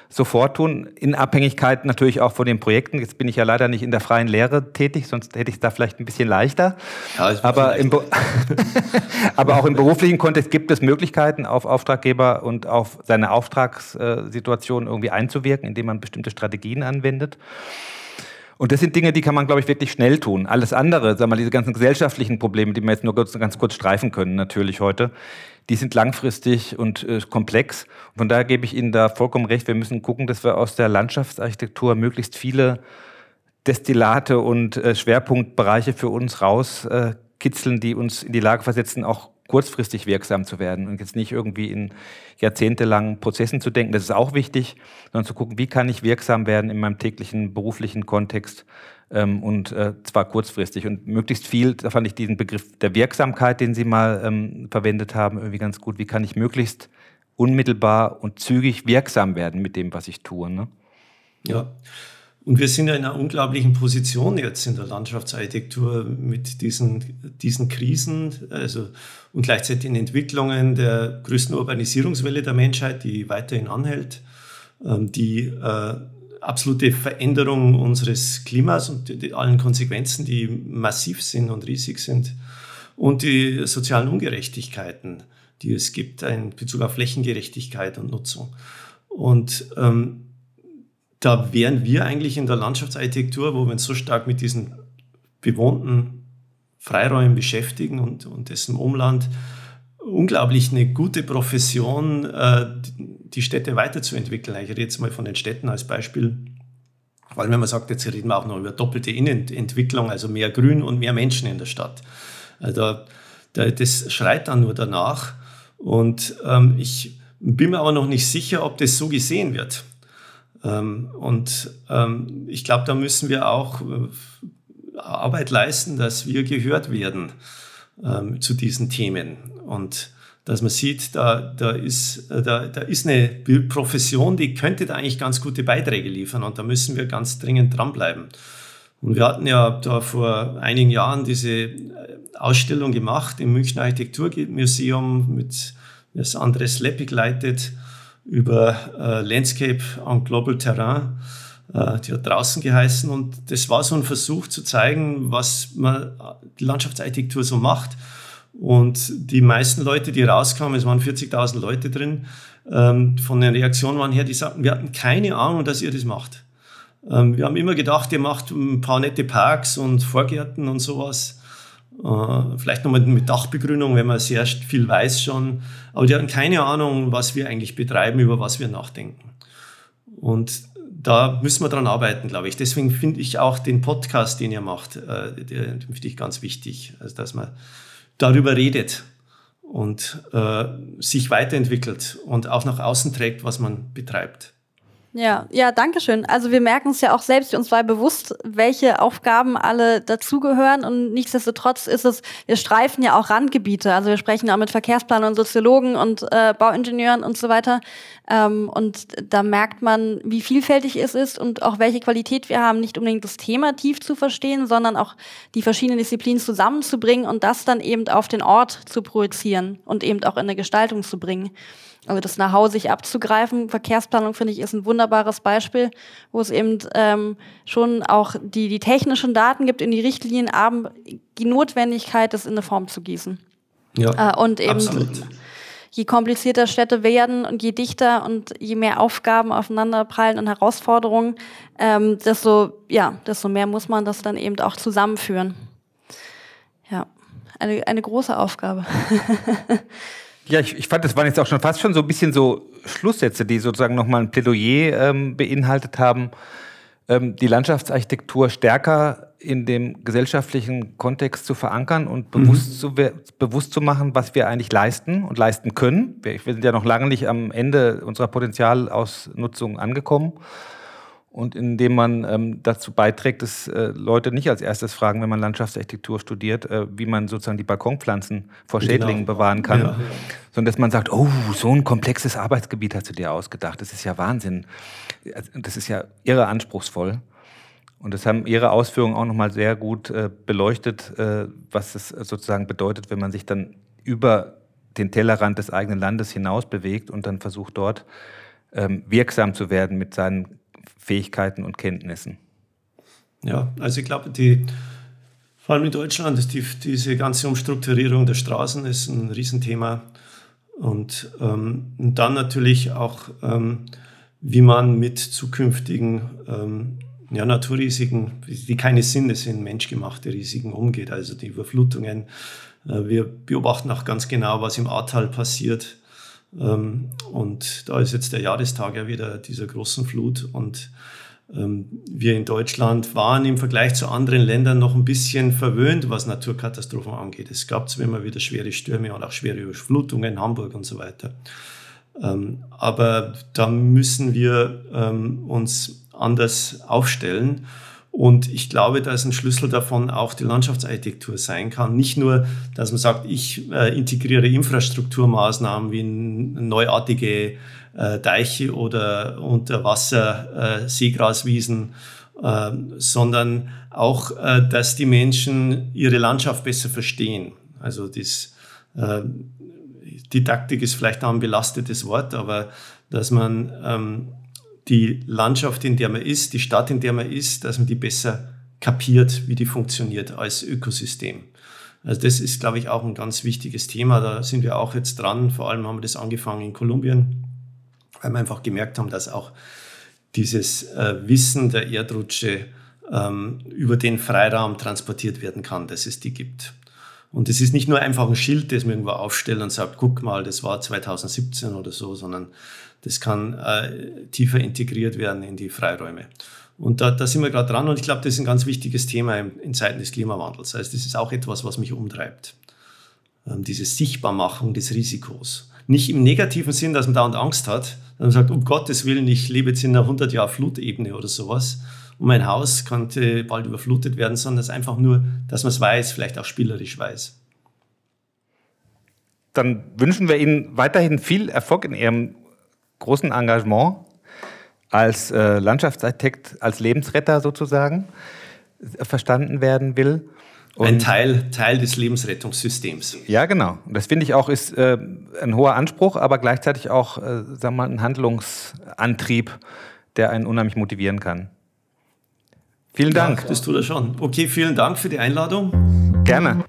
sofort tun, in Abhängigkeit natürlich auch von den Projekten. Jetzt bin ich ja leider nicht in der freien Lehre tätig, sonst hätte ich es da vielleicht ein bisschen leichter. Ja, aber, im aber auch im beruflichen Kontext gibt es Möglichkeiten, auf Auftraggeber und auf seine Auftragssituation irgendwie einzuwirken, indem man bestimmte Strategien anwendet. Und das sind Dinge, die kann man, glaube ich, wirklich schnell tun. Alles andere, sagen wir mal, diese ganzen gesellschaftlichen Probleme, die wir jetzt nur ganz, ganz kurz streifen können, natürlich heute, die sind langfristig und äh, komplex. Von daher gebe ich Ihnen da vollkommen recht. Wir müssen gucken, dass wir aus der Landschaftsarchitektur möglichst viele Destillate und äh, Schwerpunktbereiche für uns rauskitzeln, äh, die uns in die Lage versetzen, auch kurzfristig wirksam zu werden und jetzt nicht irgendwie in jahrzehntelangen Prozessen zu denken. Das ist auch wichtig, sondern zu gucken, wie kann ich wirksam werden in meinem täglichen beruflichen Kontext ähm, und äh, zwar kurzfristig und möglichst viel, da fand ich diesen Begriff der Wirksamkeit, den Sie mal ähm, verwendet haben, irgendwie ganz gut. Wie kann ich möglichst unmittelbar und zügig wirksam werden mit dem, was ich tue? Ne? Ja. Und wir sind ja in einer unglaublichen Position jetzt in der Landschaftsarchitektur mit diesen, diesen Krisen also, und gleichzeitig den Entwicklungen der größten Urbanisierungswelle der Menschheit, die weiterhin anhält, ähm, die äh, absolute Veränderung unseres Klimas und die, die, allen Konsequenzen, die massiv sind und riesig sind. Und die sozialen Ungerechtigkeiten, die es gibt in Bezug auf Flächengerechtigkeit und Nutzung. Und ähm, da wären wir eigentlich in der Landschaftsarchitektur, wo wir uns so stark mit diesen bewohnten Freiräumen beschäftigen und, und dessen Umland, unglaublich eine gute Profession, äh, die Städte weiterzuentwickeln. Ich rede jetzt mal von den Städten als Beispiel. Vor allem, wenn man sagt, jetzt reden wir auch noch über doppelte Innenentwicklung, also mehr Grün und mehr Menschen in der Stadt. Also das schreit dann nur danach. Und ähm, ich bin mir aber noch nicht sicher, ob das so gesehen wird. Ähm, und ähm, ich glaube, da müssen wir auch äh, Arbeit leisten, dass wir gehört werden ähm, zu diesen Themen. Und dass man sieht, da, da, ist, äh, da, da ist eine Profession, die könnte da eigentlich ganz gute Beiträge liefern und da müssen wir ganz dringend dranbleiben. Und wir hatten ja da vor einigen Jahren diese äh, Ausstellung gemacht im Münchner Architekturmuseum, mit, das Andres Leppig leitet, über äh, Landscape on Global Terrain. Äh, die hat draußen geheißen und das war so ein Versuch zu zeigen, was man die Landschaftsarchitektur so macht. Und die meisten Leute, die rauskamen, es waren 40.000 Leute drin, ähm, von den Reaktionen waren her, die sagten, wir hatten keine Ahnung, dass ihr das macht. Ähm, wir haben immer gedacht, ihr macht ein paar nette Parks und Vorgärten und sowas. Äh, vielleicht nochmal mit Dachbegrünung, wenn man sehr viel weiß schon. Aber die hatten keine Ahnung, was wir eigentlich betreiben, über was wir nachdenken. Und da müssen wir dran arbeiten, glaube ich. Deswegen finde ich auch den Podcast, den ihr macht, äh, den finde ich ganz wichtig. Also, dass man darüber redet und äh, sich weiterentwickelt und auch nach außen trägt, was man betreibt. Ja, ja, danke schön. Also wir merken es ja auch selbst, uns war bewusst, welche Aufgaben alle dazugehören und nichtsdestotrotz ist es, wir streifen ja auch Randgebiete. Also wir sprechen auch mit Verkehrsplanern, Soziologen und äh, Bauingenieuren und so weiter. Ähm, und da merkt man, wie vielfältig es ist und auch welche Qualität wir haben, nicht unbedingt das Thema tief zu verstehen, sondern auch die verschiedenen Disziplinen zusammenzubringen und das dann eben auf den Ort zu projizieren und eben auch in eine Gestaltung zu bringen. Also das Know-how sich abzugreifen. Verkehrsplanung, finde ich, ist ein wunderbares Beispiel, wo es eben ähm, schon auch die, die technischen Daten gibt in die Richtlinien, aber die Notwendigkeit, das in eine Form zu gießen. Ja, äh, und eben absolut. je komplizierter Städte werden und je dichter und je mehr Aufgaben aufeinanderprallen und Herausforderungen, ähm, desto, ja, desto mehr muss man das dann eben auch zusammenführen. Ja, eine, eine große Aufgabe. Ja, ich, ich fand, das waren jetzt auch schon fast schon so ein bisschen so Schlusssätze, die sozusagen nochmal ein Plädoyer ähm, beinhaltet haben, ähm, die Landschaftsarchitektur stärker in dem gesellschaftlichen Kontext zu verankern und bewusst, mhm. zu, bewusst zu machen, was wir eigentlich leisten und leisten können. Wir, wir sind ja noch lange nicht am Ende unserer Potenzialausnutzung angekommen und indem man ähm, dazu beiträgt, dass äh, Leute nicht als erstes fragen, wenn man Landschaftsarchitektur studiert, äh, wie man sozusagen die Balkonpflanzen vor genau. Schädlingen bewahren kann, ja. sondern dass man sagt, oh, so ein komplexes Arbeitsgebiet hast du dir ausgedacht, das ist ja Wahnsinn, das ist ja irre anspruchsvoll. Und das haben Ihre Ausführungen auch nochmal sehr gut äh, beleuchtet, äh, was es sozusagen bedeutet, wenn man sich dann über den Tellerrand des eigenen Landes hinaus bewegt und dann versucht dort ähm, wirksam zu werden mit seinen Fähigkeiten und Kenntnissen. Ja, also ich glaube, die, vor allem in Deutschland ist die, diese ganze Umstrukturierung der Straßen ist ein Riesenthema. Und, ähm, und dann natürlich auch, ähm, wie man mit zukünftigen ähm, ja, Naturrisiken, die keine Sinne sind, menschgemachte Risiken umgeht, also die Überflutungen. Äh, wir beobachten auch ganz genau, was im Ahrtal passiert. Ähm, und da ist jetzt der Jahrestag ja wieder dieser großen Flut. Und ähm, wir in Deutschland waren im Vergleich zu anderen Ländern noch ein bisschen verwöhnt, was Naturkatastrophen angeht. Es gab zwar immer wieder schwere Stürme und auch schwere Überflutungen in Hamburg und so weiter. Ähm, aber da müssen wir uns anders aufstellen. Und ich glaube, dass ein Schlüssel davon auch die Landschaftsarchitektur sein kann. Nicht nur, dass man sagt, ich äh, integriere Infrastrukturmaßnahmen wie neuartige äh, Deiche oder Unterwasser äh, Seegraswiesen, äh, sondern auch, äh, dass die Menschen ihre Landschaft besser verstehen. Also das, äh, Didaktik ist vielleicht ein belastetes Wort, aber dass man ähm, die Landschaft, in der man ist, die Stadt, in der man ist, dass man die besser kapiert, wie die funktioniert als Ökosystem. Also das ist, glaube ich, auch ein ganz wichtiges Thema. Da sind wir auch jetzt dran. Vor allem haben wir das angefangen in Kolumbien, weil wir einfach gemerkt haben, dass auch dieses äh, Wissen der Erdrutsche ähm, über den Freiraum transportiert werden kann, dass es die gibt. Und es ist nicht nur einfach ein Schild, das man irgendwo aufstellt und sagt, guck mal, das war 2017 oder so, sondern das kann äh, tiefer integriert werden in die Freiräume. Und da, da sind wir gerade dran und ich glaube, das ist ein ganz wichtiges Thema in, in Zeiten des Klimawandels. Das heißt, das ist auch etwas, was mich umtreibt. Ähm, diese Sichtbarmachung des Risikos. Nicht im negativen Sinn, dass man da und Angst hat, sondern sagt, um Gottes Willen, ich lebe jetzt in einer 100 Jahr Flutebene oder sowas und mein Haus könnte bald überflutet werden, sondern es ist einfach nur, dass man es weiß, vielleicht auch spielerisch weiß. Dann wünschen wir Ihnen weiterhin viel Erfolg in Ihrem großen Engagement als äh, Landschaftsarchitekt, als Lebensretter sozusagen verstanden werden will. Und ein Teil, Teil des Lebensrettungssystems. Ja, genau. Und das finde ich auch ist äh, ein hoher Anspruch, aber gleichzeitig auch äh, sagen wir mal, ein Handlungsantrieb, der einen unheimlich motivieren kann. Vielen Dank. Ja, das tut er schon. Okay, vielen Dank für die Einladung. Gerne.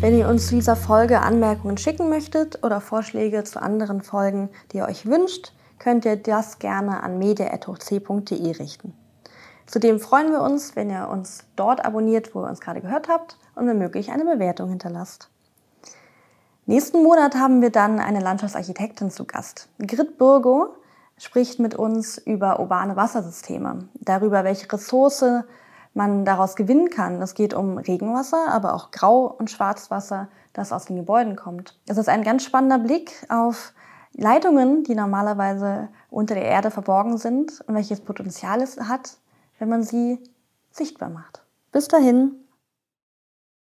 Wenn ihr uns zu dieser Folge Anmerkungen schicken möchtet oder Vorschläge zu anderen Folgen, die ihr euch wünscht, könnt ihr das gerne an media.hochc.de richten. Zudem freuen wir uns, wenn ihr uns dort abonniert, wo ihr uns gerade gehört habt und wenn möglich eine Bewertung hinterlasst. Nächsten Monat haben wir dann eine Landschaftsarchitektin zu Gast. Grit Burgo spricht mit uns über urbane Wassersysteme, darüber, welche Ressource man daraus gewinnen kann. Es geht um Regenwasser, aber auch Grau- und Schwarzwasser, das aus den Gebäuden kommt. Es ist ein ganz spannender Blick auf Leitungen, die normalerweise unter der Erde verborgen sind und welches Potenzial es hat, wenn man sie sichtbar macht. Bis dahin.